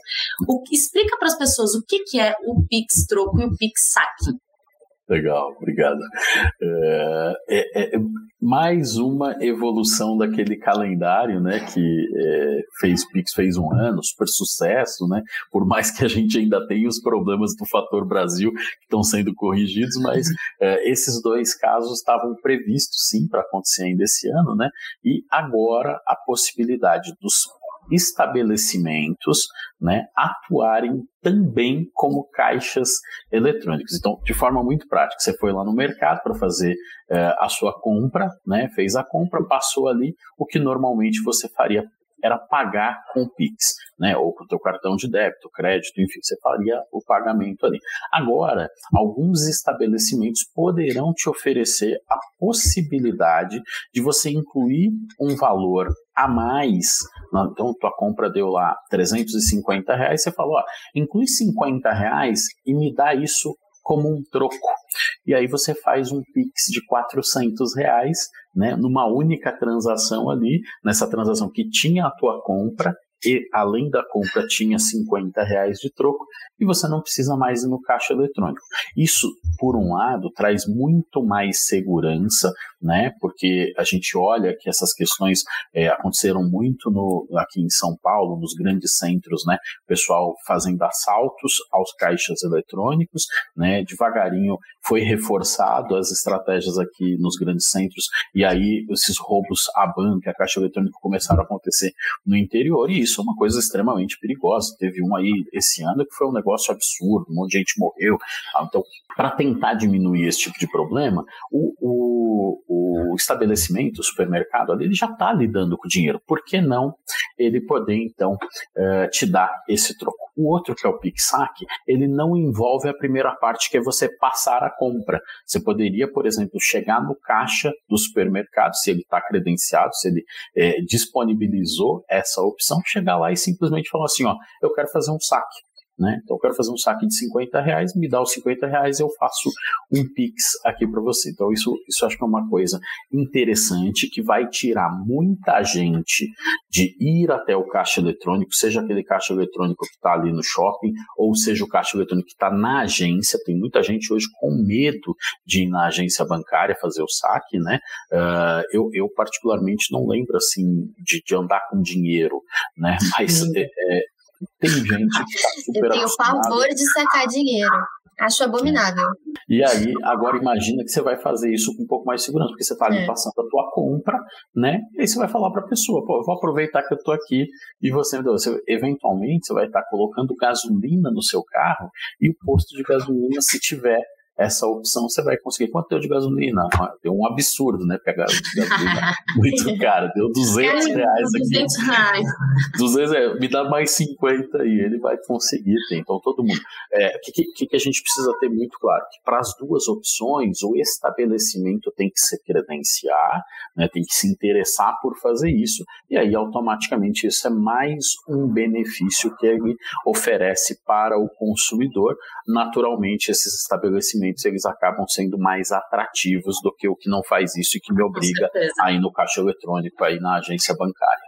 O, explica para as pessoas o que, que é o Pix troco e o Pix saque. Legal, obrigado. É, é, é, mais uma evolução daquele calendário, né, que é, fez Pix fez um ano, super sucesso, né, por mais que a gente ainda tenha os problemas do fator Brasil que estão sendo corrigidos, mas é, esses dois casos estavam previstos sim para acontecer ainda esse ano, né, e agora a possibilidade dos estabelecimentos né, atuarem também como caixas eletrônicas. Então, de forma muito prática, você foi lá no mercado para fazer uh, a sua compra, né, fez a compra, passou ali o que normalmente você faria era pagar com o Pix, né? Ou com o teu cartão de débito, crédito, enfim, você faria o pagamento ali. Agora, alguns estabelecimentos poderão te oferecer a possibilidade de você incluir um valor a mais. Então, tua compra deu lá 350 reais, você falou, ó, inclui 50 reais e me dá isso como um troco. E aí você faz um Pix de 400 reais, né, numa única transação ali, nessa transação que tinha a tua compra, e além da compra tinha 50 reais de troco e você não precisa mais ir no caixa eletrônico. Isso, por um lado, traz muito mais segurança, né? Porque a gente olha que essas questões é, aconteceram muito no, aqui em São Paulo, nos grandes centros, né? O pessoal fazendo assaltos aos caixas eletrônicos, né? Devagarinho foi reforçado as estratégias aqui nos grandes centros e aí esses roubos à banca, a caixa eletrônica começaram a acontecer no interior e isso é uma coisa extremamente perigosa. Teve um aí esse ano que foi um negócio absurdo, um monte de gente morreu. Então, para tentar diminuir esse tipo de problema, o, o, o estabelecimento, o supermercado, ali, ele já está lidando com o dinheiro. Por que não ele poder, então, uh, te dar esse troco? O outro, que é o PixSac, ele não envolve a primeira parte, que é você passar a compra. Você poderia, por exemplo, chegar no caixa do supermercado, se ele está credenciado, se ele é, disponibilizou essa opção, chegar lá e simplesmente falar assim, ó, eu quero fazer um saque. Né? Então eu quero fazer um saque de 50 reais, me dá os 50 reais, eu faço um Pix aqui para você. Então isso, isso acho que é uma coisa interessante que vai tirar muita gente de ir até o caixa eletrônico, seja aquele caixa eletrônico que está ali no shopping, ou seja o caixa eletrônico que está na agência. Tem muita gente hoje com medo de ir na agência bancária fazer o saque, né? Uh, eu, eu particularmente não lembro assim de, de andar com dinheiro, né? Mas é, é, tem gente que tá super Eu tenho pavor de sacar dinheiro. Acho abominável. E aí, agora imagina que você vai fazer isso com um pouco mais de segurança, porque você está ali é. passando a tua compra, né? E aí você vai falar para a pessoa, pô, eu vou aproveitar que eu estou aqui e você, você, eventualmente, você vai estar tá colocando gasolina no seu carro e o posto de gasolina, se tiver essa opção você vai conseguir. Quanto deu de gasolina? Ah, deu um absurdo, né? Pegar gasolina muito cara. Deu 200 reais aqui. 200 reais. 200 reais. Me dá mais 50 e ele vai conseguir. Então, todo mundo. O é, que, que, que, a gente precisa ter muito claro? Que para as duas opções, o estabelecimento tem que se credenciar, né? tem que se interessar por fazer isso, e aí automaticamente isso é mais um benefício que ele oferece para o consumidor. Naturalmente, esses estabelecimentos eles acabam sendo mais atrativos do que o que não faz isso e que me obriga a ir no caixa eletrônico, a ir na agência bancária.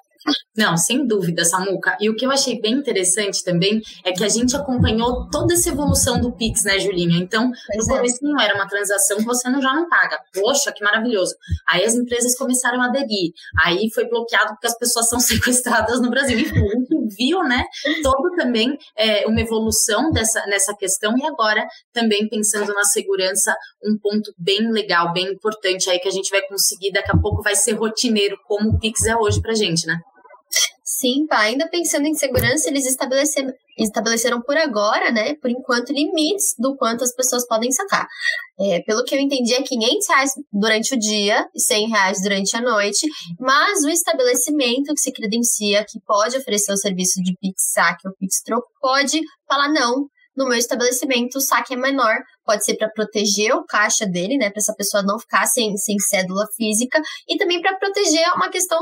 Não, sem dúvida, Samuca. E o que eu achei bem interessante também é que a gente acompanhou toda essa evolução do Pix, né, Julinha? Então, pois no é. começo não era uma transação que você não, já não paga. Poxa, que maravilhoso. Aí as empresas começaram a aderir. Aí foi bloqueado porque as pessoas são sequestradas no Brasil. Enfim, viu, né, todo também é, uma evolução dessa, nessa questão e agora também pensando na segurança, um ponto bem legal, bem importante aí que a gente vai conseguir, daqui a pouco vai ser rotineiro, como o Pix é hoje pra gente, né? Sim, pá, ainda pensando em segurança, eles estabeleceram, estabeleceram por agora, né, por enquanto, limites do quanto as pessoas podem sacar. É, pelo que eu entendi, é 500 reais durante o dia e 100 reais durante a noite, mas o estabelecimento que se credencia, que pode oferecer o serviço de Pix Saque ou Pix Troco, pode falar não, no meu estabelecimento o saque é menor, pode ser para proteger o caixa dele, né, para essa pessoa não ficar sem, sem cédula física e também para proteger uma questão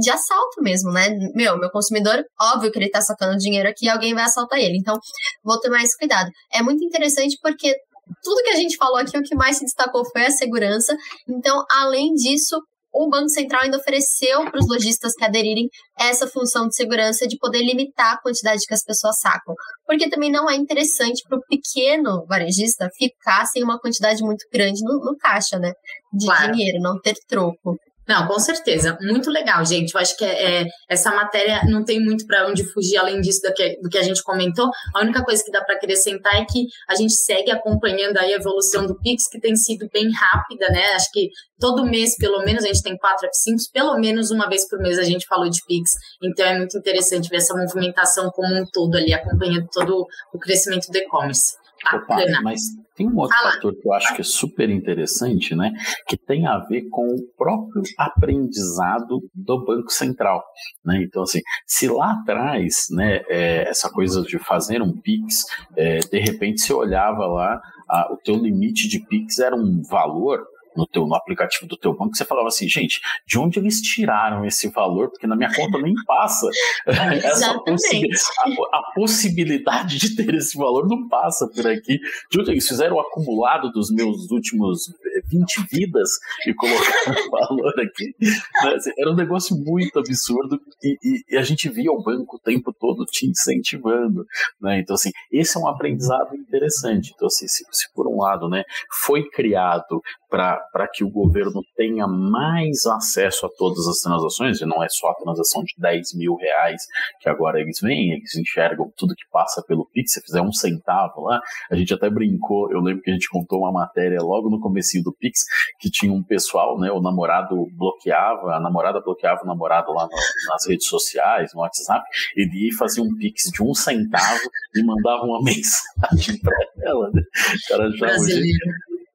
de assalto mesmo, né? Meu, meu consumidor, óbvio que ele está sacando dinheiro aqui, alguém vai assaltar ele. Então, vou ter mais cuidado. É muito interessante porque tudo que a gente falou aqui, o que mais se destacou foi a segurança. Então, além disso, o Banco Central ainda ofereceu para os lojistas que aderirem essa função de segurança de poder limitar a quantidade que as pessoas sacam. Porque também não é interessante para o pequeno varejista ficar sem uma quantidade muito grande no, no caixa, né? De claro. dinheiro, não ter troco. Não, com certeza. Muito legal, gente. Eu acho que é, é essa matéria não tem muito para onde fugir além disso do que, do que a gente comentou. A única coisa que dá para acrescentar é que a gente segue acompanhando a evolução do Pix, que tem sido bem rápida, né? Acho que todo mês, pelo menos, a gente tem quatro F5, pelo menos uma vez por mês a gente falou de Pix. Então é muito interessante ver essa movimentação como um todo ali, acompanhando todo o crescimento do e-commerce. Opa, mas tem um outro fator que eu acho que é super interessante, né? Que tem a ver com o próprio aprendizado do Banco Central. Né? Então, assim, se lá atrás, né, é, essa coisa de fazer um PIX, é, de repente você olhava lá, a, o teu limite de PIX era um valor no, teu, no aplicativo do teu banco, você falava assim, gente, de onde eles tiraram esse valor? Porque na minha conta nem passa. Essa possi a, a, possibilidade de ter esse valor não passa por aqui. De onde eles fizeram o acumulado dos meus últimos 20 vidas e colocaram o valor aqui. Né? Assim, era um negócio muito absurdo e, e, e, a gente via o banco o tempo todo te incentivando. Né? Então, assim, esse é um aprendizado interessante. Então, assim, se, se por um lado né, foi criado para que o governo tenha mais acesso a todas as transações, e não é só a transação de 10 mil reais que agora eles vêm, eles enxergam tudo que passa pelo Pix, se fizer um centavo lá, a gente até brincou, eu lembro que a gente contou uma matéria logo no começo do Pix, que tinha um pessoal, né, o namorado bloqueava, a namorada bloqueava o namorado lá no, nas redes sociais, no WhatsApp, ele ia fazer um Pix de um centavo e mandava uma mensagem para ela, né? O cara já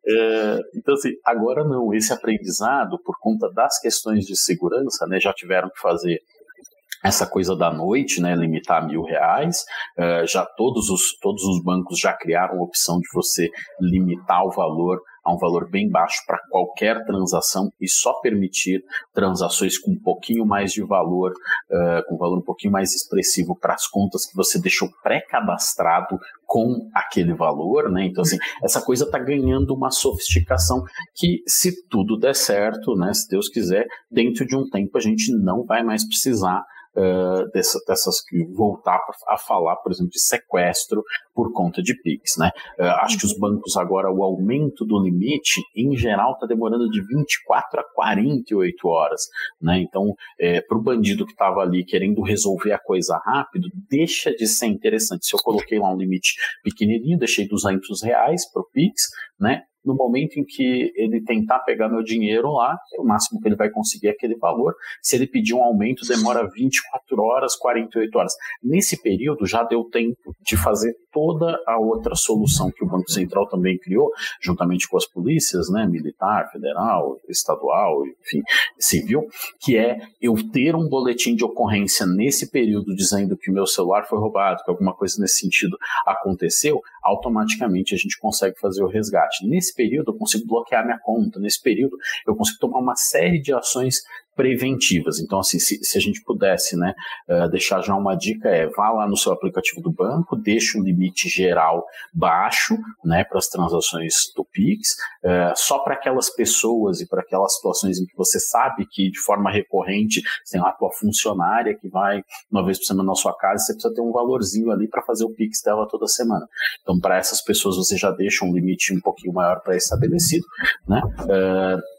é, então, assim, agora não, esse aprendizado, por conta das questões de segurança, né, já tiveram que fazer essa coisa da noite, né, limitar a mil reais, uh, já todos os, todos os bancos já criaram a opção de você limitar o valor a um valor bem baixo para qualquer transação e só permitir transações com um pouquinho mais de valor, uh, com valor um pouquinho mais expressivo para as contas que você deixou pré-cadastrado com aquele valor, né? Então, assim, essa coisa está ganhando uma sofisticação que, se tudo der certo, né, se Deus quiser, dentro de um tempo a gente não vai mais precisar uh, dessa, dessas que voltar a falar, por exemplo, de sequestro por conta de PIX. Né? Uh, acho que os bancos agora, o aumento do limite, em geral, está demorando de 24 a 48 horas. Né? Então, é, para o bandido que estava ali querendo resolver a coisa rápido, deixa de ser interessante. Se eu coloquei lá um limite pequenininho, deixei 200 reais para o PIX, né? No momento em que ele tentar pegar meu dinheiro lá, o máximo que ele vai conseguir é aquele valor. Se ele pedir um aumento, demora 24 horas, 48 horas. Nesse período já deu tempo de fazer toda a outra solução que o Banco Central também criou, juntamente com as polícias, né, militar, federal, estadual, enfim, civil, que é eu ter um boletim de ocorrência nesse período dizendo que meu celular foi roubado, que alguma coisa nesse sentido aconteceu, automaticamente a gente consegue fazer o resgate. Nesse período eu consigo bloquear minha conta, nesse período eu consigo tomar uma série de ações preventivas. Então, assim, se, se a gente pudesse né, uh, deixar já uma dica, é vá lá no seu aplicativo do banco, deixe um limite geral baixo né, para as transações do Pix, uh, só para aquelas pessoas e para aquelas situações em que você sabe que de forma recorrente tem lá a tua funcionária que vai uma vez por semana na sua casa, você precisa ter um valorzinho ali para fazer o Pix dela toda semana. Então, para essas pessoas, você já deixa um limite um pouquinho maior pré-estabelecido, né? Uh,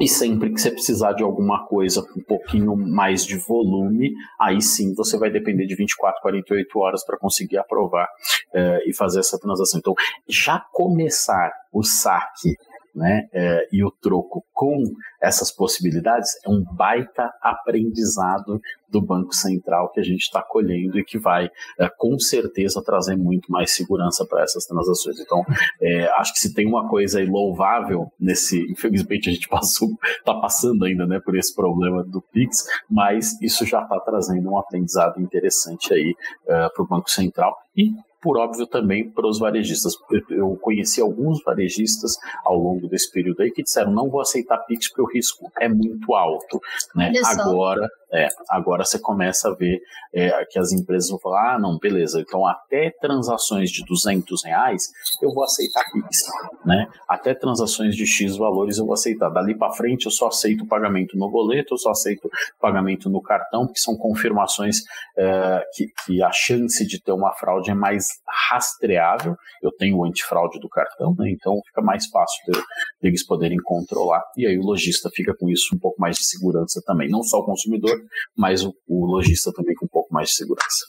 e sempre que você precisar de alguma coisa com um pouquinho mais de volume, aí sim você vai depender de 24, 48 horas para conseguir aprovar eh, e fazer essa transação. Então, já começar o saque né, é, e o troco com essas possibilidades é um baita aprendizado do Banco Central que a gente está colhendo e que vai, é, com certeza, trazer muito mais segurança para essas transações. Então, é, acho que se tem uma coisa louvável nesse, infelizmente a gente passou, está passando ainda, né, por esse problema do Pix, mas isso já está trazendo um aprendizado interessante aí é, para o Banco Central e por óbvio também para os varejistas. Eu, conheci alguns varejistas ao longo desse período aí que disseram não vou aceitar Pix porque o risco é muito alto. Né? Agora, é, agora você começa a ver é, que as empresas vão falar, ah, não, beleza, então até transações de 200 reais eu vou aceitar Pix, né? Até transações de X valores eu vou aceitar. Dali para frente eu só aceito pagamento no boleto, eu só aceito pagamento no cartão, que são confirmações é, que, que a chance de ter uma fraude é mais rastreável. Eu tenho o antifraude do cartão, né? então fica mais fácil de, deles poderem controlar. E aí o lojista fica com isso um pouco mais de segurança também. Não só o consumidor, mas o, o lojista também com um pouco mais de segurança.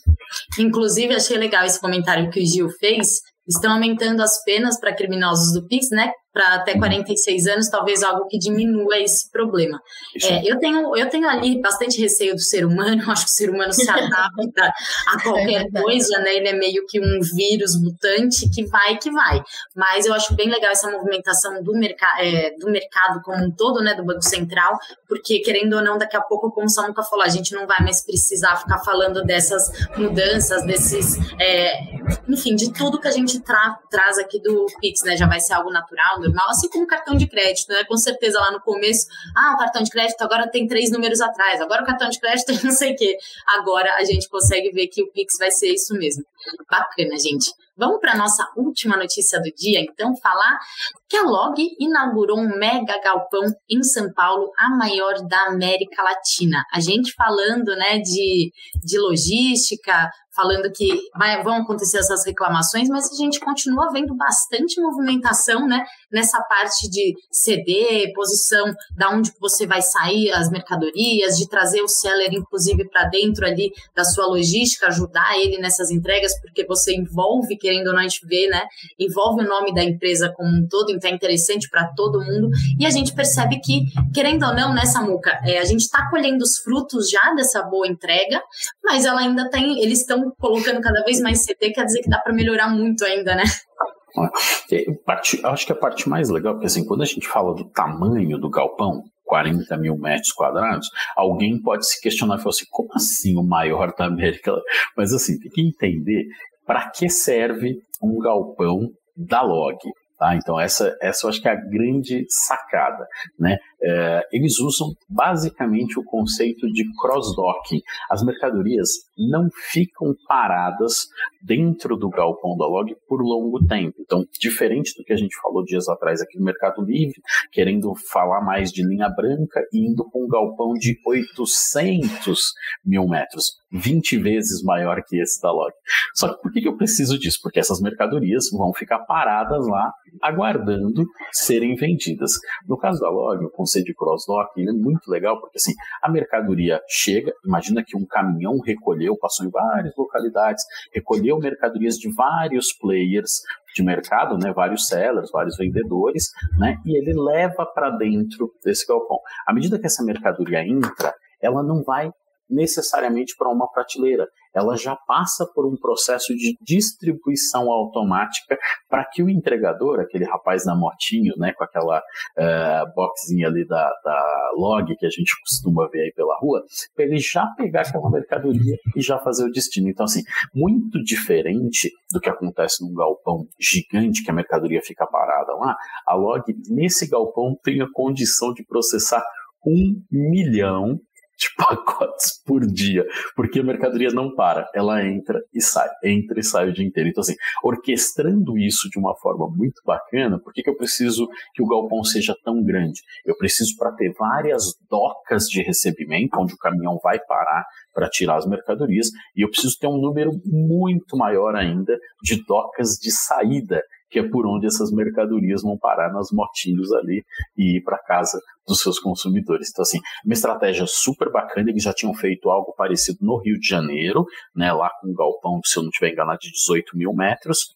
Inclusive, achei legal esse comentário que o Gil fez. Estão aumentando as penas para criminosos do PIX, né? para até 46 uhum. anos, talvez algo que diminua esse problema. É, eu, tenho, eu tenho ali bastante receio do ser humano, acho que o ser humano se adapta a é qualquer é coisa, né? Ele é meio que um vírus mutante que vai que vai. Mas eu acho bem legal essa movimentação do, merc é, do mercado como um todo, né? Do Banco Central, porque querendo ou não, daqui a pouco, como o Samuca falou, a gente não vai mais precisar ficar falando dessas mudanças, desses. É, enfim, de tudo que a gente tra traz aqui do Pix, né? Já vai ser algo natural normal, assim como cartão de crédito, né? Com certeza lá no começo, ah, o cartão de crédito agora tem três números atrás, agora o cartão de crédito tem não sei o quê. Agora a gente consegue ver que o Pix vai ser isso mesmo. Bacana, gente. Vamos para a nossa última notícia do dia, então, falar que a Log inaugurou um mega galpão em São Paulo, a maior da América Latina. A gente falando né, de, de logística, falando que vai, vão acontecer essas reclamações, mas a gente continua vendo bastante movimentação né, nessa parte de CD, posição da onde você vai sair as mercadorias, de trazer o seller, inclusive, para dentro ali da sua logística, ajudar ele nessas entregas, porque você envolve, querendo ou não, a gente vê, né? Envolve o nome da empresa como um todo, então é interessante para todo mundo. E a gente percebe que, querendo ou não, nessa muca, é, a gente está colhendo os frutos já dessa boa entrega, mas ela ainda tem, eles estão colocando cada vez mais CT, quer dizer que dá para melhorar muito ainda, né? É, parte, acho que a parte mais legal, porque assim, quando a gente fala do tamanho do galpão, 40 mil metros quadrados, alguém pode se questionar e falar assim, como assim o maior da América? Mas assim, tem que entender para que serve um galpão da log. Tá? Então, essa, essa eu acho que é a grande sacada. Né? É, eles usam basicamente o conceito de cross-docking. As mercadorias não ficam paradas dentro do galpão da log por longo tempo. Então, diferente do que a gente falou dias atrás aqui no Mercado Livre, querendo falar mais de linha branca indo com um galpão de 800 mil metros, 20 vezes maior que esse da log. Só que por que eu preciso disso? Porque essas mercadorias vão ficar paradas lá, aguardando serem vendidas. No caso da log, o de cross-docking é muito legal, porque assim, a mercadoria chega, imagina que um caminhão recolheu, passou em várias localidades, recolheu mercadorias de vários players de mercado, né, vários sellers, vários vendedores, né, e ele leva para dentro desse galpão. À medida que essa mercadoria entra, ela não vai necessariamente para uma prateleira. Ela já passa por um processo de distribuição automática para que o entregador, aquele rapaz na motinho, né, com aquela uh, boxinha ali da, da log que a gente costuma ver aí pela rua, para ele já pegar aquela mercadoria e já fazer o destino. Então, assim, muito diferente do que acontece num galpão gigante que a mercadoria fica parada lá, a log nesse galpão tem a condição de processar um milhão de pacotes por dia, porque a mercadoria não para, ela entra e sai, entra e sai o dia inteiro. Então, assim, orquestrando isso de uma forma muito bacana, por que, que eu preciso que o galpão seja tão grande? Eu preciso para ter várias docas de recebimento, onde o caminhão vai parar para tirar as mercadorias, e eu preciso ter um número muito maior ainda de docas de saída que é por onde essas mercadorias vão parar nas motinhos ali e ir para casa dos seus consumidores. Então, assim, uma estratégia super bacana. Eles já tinham feito algo parecido no Rio de Janeiro, né, lá com um galpão, se eu não estiver enganado, de 18 mil metros.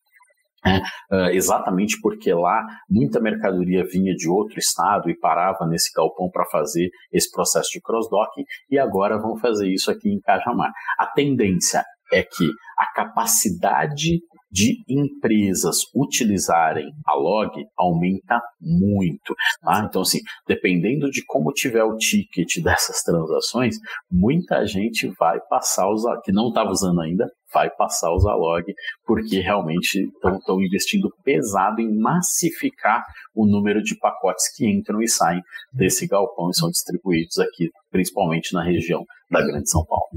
É, exatamente porque lá muita mercadoria vinha de outro estado e parava nesse galpão para fazer esse processo de cross-docking e agora vão fazer isso aqui em Cajamar. A tendência é que a capacidade de empresas utilizarem a log aumenta muito. Tá? Então, assim, dependendo de como tiver o ticket dessas transações, muita gente vai passar a usar, que não estava usando ainda, vai passar a usar log, porque realmente estão investindo pesado em massificar o número de pacotes que entram e saem desse galpão e são distribuídos aqui, principalmente na região da Grande São Paulo.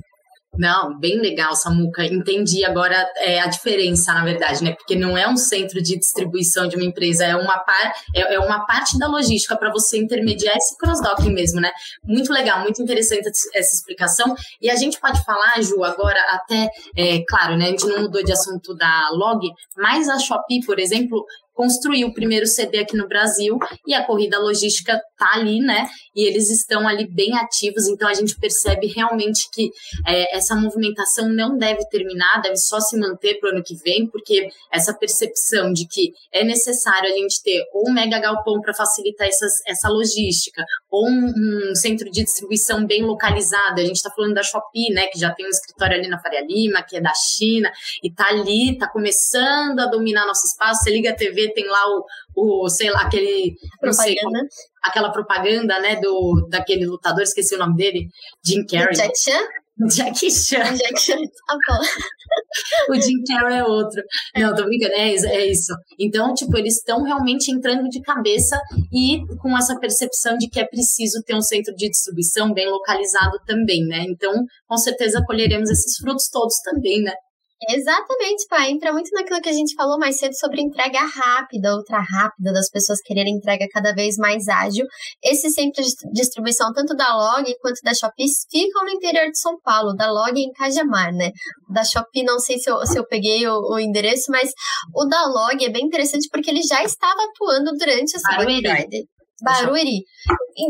Não, bem legal, Samuca. Entendi agora é, a diferença, na verdade, né? Porque não é um centro de distribuição de uma empresa, é uma, par, é, é uma parte da logística para você intermediar esse cross-docking mesmo, né? Muito legal, muito interessante essa explicação. E a gente pode falar, Ju, agora até, é, claro, né? A gente não mudou de assunto da log, mas a Shopee, por exemplo, construiu o primeiro CD aqui no Brasil e a corrida logística tá ali, né? E eles estão ali bem ativos, então a gente percebe realmente que é, essa movimentação não deve terminar, deve só se manter para o ano que vem, porque essa percepção de que é necessário a gente ter ou um mega galpão para facilitar essas, essa logística, ou um, um, centro de distribuição bem localizado. A gente está falando da Shopee, né? Que já tem um escritório ali na Faria Lima, que é da China, e tá ali, tá começando a dominar nosso espaço. Você liga a TV, tem lá o, o sei lá, aquele. Propaganda. Sei, aquela propaganda, né, do, daquele lutador, esqueci o nome dele, Jim Carrey. Jack Chan? Jackie Chan. Jack Chan, tá bom. o Jim Carrey é outro. Não, tô brincando, é, é isso. Então, tipo, eles estão realmente entrando de cabeça e com essa percepção de que é preciso ter um centro de distribuição bem localizado também, né? Então, com certeza colheremos esses frutos todos também, né? Exatamente, pá. Entra muito naquilo que a gente falou mais cedo sobre entrega rápida, ultra rápida, das pessoas quererem entrega cada vez mais ágil. Esses centros de distribuição, tanto da Log quanto da Shopee, ficam no interior de São Paulo, da Log em Cajamar, né? Da Shopee, não sei se eu, se eu peguei o, o endereço, mas o da Log é bem interessante porque ele já estava atuando durante essa Black Friday. Barueri.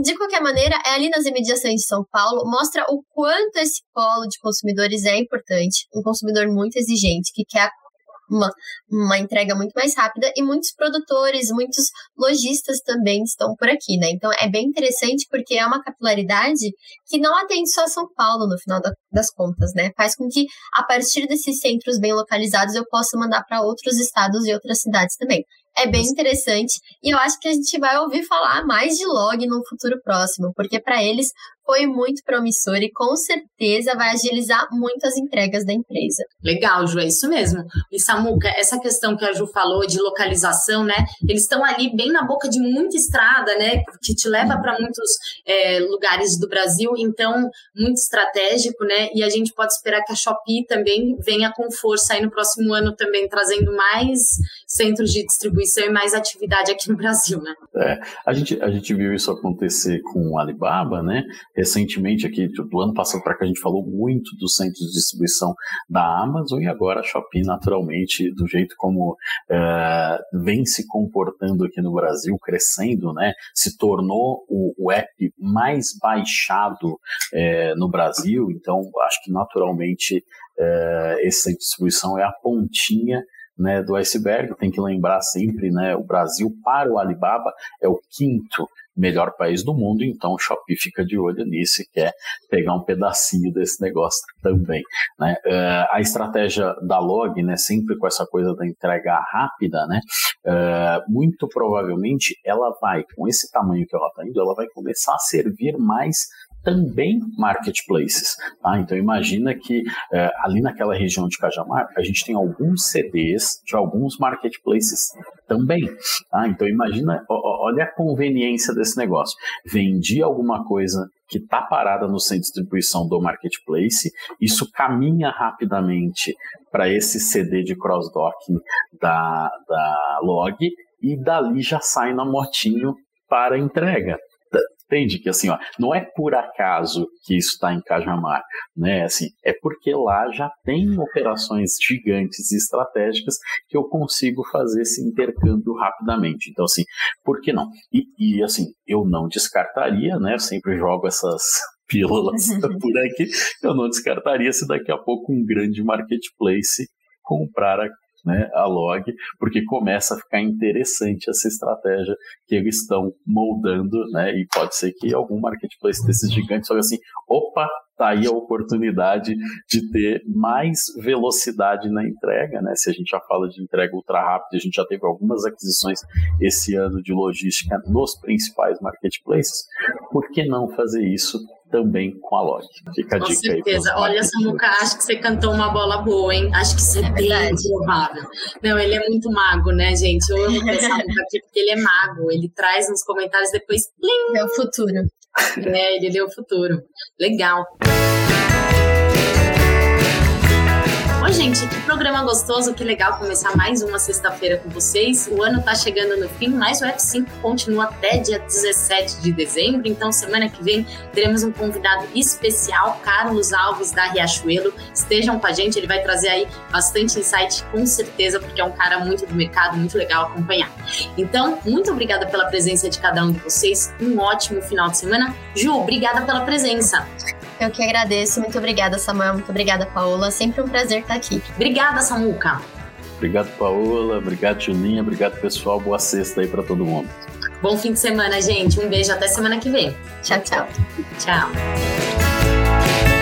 De qualquer maneira, é ali nas imediações de São Paulo, mostra o quanto esse polo de consumidores é importante. Um consumidor muito exigente, que quer uma, uma entrega muito mais rápida e muitos produtores, muitos lojistas também estão por aqui, né? Então é bem interessante porque é uma capilaridade que não atende só São Paulo no final da, das contas, né? Faz com que a partir desses centros bem localizados eu possa mandar para outros estados e outras cidades também é bem interessante e eu acho que a gente vai ouvir falar mais de log no futuro próximo, porque para eles foi muito promissor e com certeza vai agilizar muito as entregas da empresa. Legal, Ju, é isso mesmo. E Samuca, essa questão que a Ju falou de localização, né? Eles estão ali bem na boca de muita estrada, né? Que te leva para muitos é, lugares do Brasil, então muito estratégico, né? E a gente pode esperar que a Shopee também venha com força aí no próximo ano também trazendo mais centros de distribuição e mais atividade aqui no Brasil, né? É, a gente a gente viu isso acontecer com o Alibaba, né? recentemente aqui, do ano passado para cá, a gente falou muito dos centros de distribuição da Amazon e agora a Shopee, naturalmente, do jeito como é, vem se comportando aqui no Brasil, crescendo, né, se tornou o, o app mais baixado é, no Brasil, então acho que naturalmente é, esse centro de distribuição é a pontinha né, do iceberg. Tem que lembrar sempre, né, o Brasil para o Alibaba é o quinto melhor país do mundo, então o Shopee fica de olho nisso e quer pegar um pedacinho desse negócio também. Né? Uh, a estratégia da Log, né, sempre com essa coisa da entrega rápida, né, uh, muito provavelmente ela vai, com esse tamanho que ela está indo, ela vai começar a servir mais também marketplaces. Tá? Então imagina que é, ali naquela região de Cajamar a gente tem alguns CDs de alguns marketplaces também. Tá? Então imagina, olha a conveniência desse negócio. Vendi alguma coisa que está parada no centro de distribuição do marketplace, isso caminha rapidamente para esse CD de cross-docking da, da log e dali já sai na motinho para entrega. Entende que assim, ó, não é por acaso que isso está em Cajamar, né? Assim, é porque lá já tem operações gigantes e estratégicas que eu consigo fazer esse intercâmbio rapidamente. Então, assim, por que não? E, e assim, eu não descartaria, né? Eu sempre jogo essas pílulas por aqui. Eu não descartaria se daqui a pouco um grande marketplace comprar a né, a log, porque começa a ficar interessante essa estratégia que eles estão moldando, né, e pode ser que algum marketplace desses gigantes olhe assim, opa, tá aí a oportunidade de ter mais velocidade na entrega, né? Se a gente já fala de entrega ultra rápida, a gente já teve algumas aquisições esse ano de logística nos principais marketplaces, por que não fazer isso também com a Loki. Fica a com dica certeza. aí. Olha, Samuca, acho que você cantou uma bola boa, hein? Acho que isso é, é bem provável. Não, ele é muito mago, né, gente? Eu amo o Samuca aqui porque ele é mago. Ele traz nos comentários depois. Plim! É o futuro. É, ele lê o futuro. Legal. Gente, que programa gostoso, que legal começar mais uma sexta-feira com vocês. O ano tá chegando no fim, mas o F5 continua até dia 17 de dezembro, então semana que vem teremos um convidado especial, Carlos Alves da Riachuelo. Estejam com a gente, ele vai trazer aí bastante insight, com certeza, porque é um cara muito do mercado, muito legal acompanhar. Então, muito obrigada pela presença de cada um de vocês, um ótimo final de semana. Ju, obrigada pela presença. Eu que agradeço. Muito obrigada, Samuel. Muito obrigada, Paola. Sempre um prazer estar aqui. Obrigada, Samuca. Obrigado, Paola. Obrigado, Julinha. Obrigado, pessoal. Boa sexta aí para todo mundo. Bom fim de semana, gente. Um beijo. Até semana que vem. Tchau, tchau. Tchau.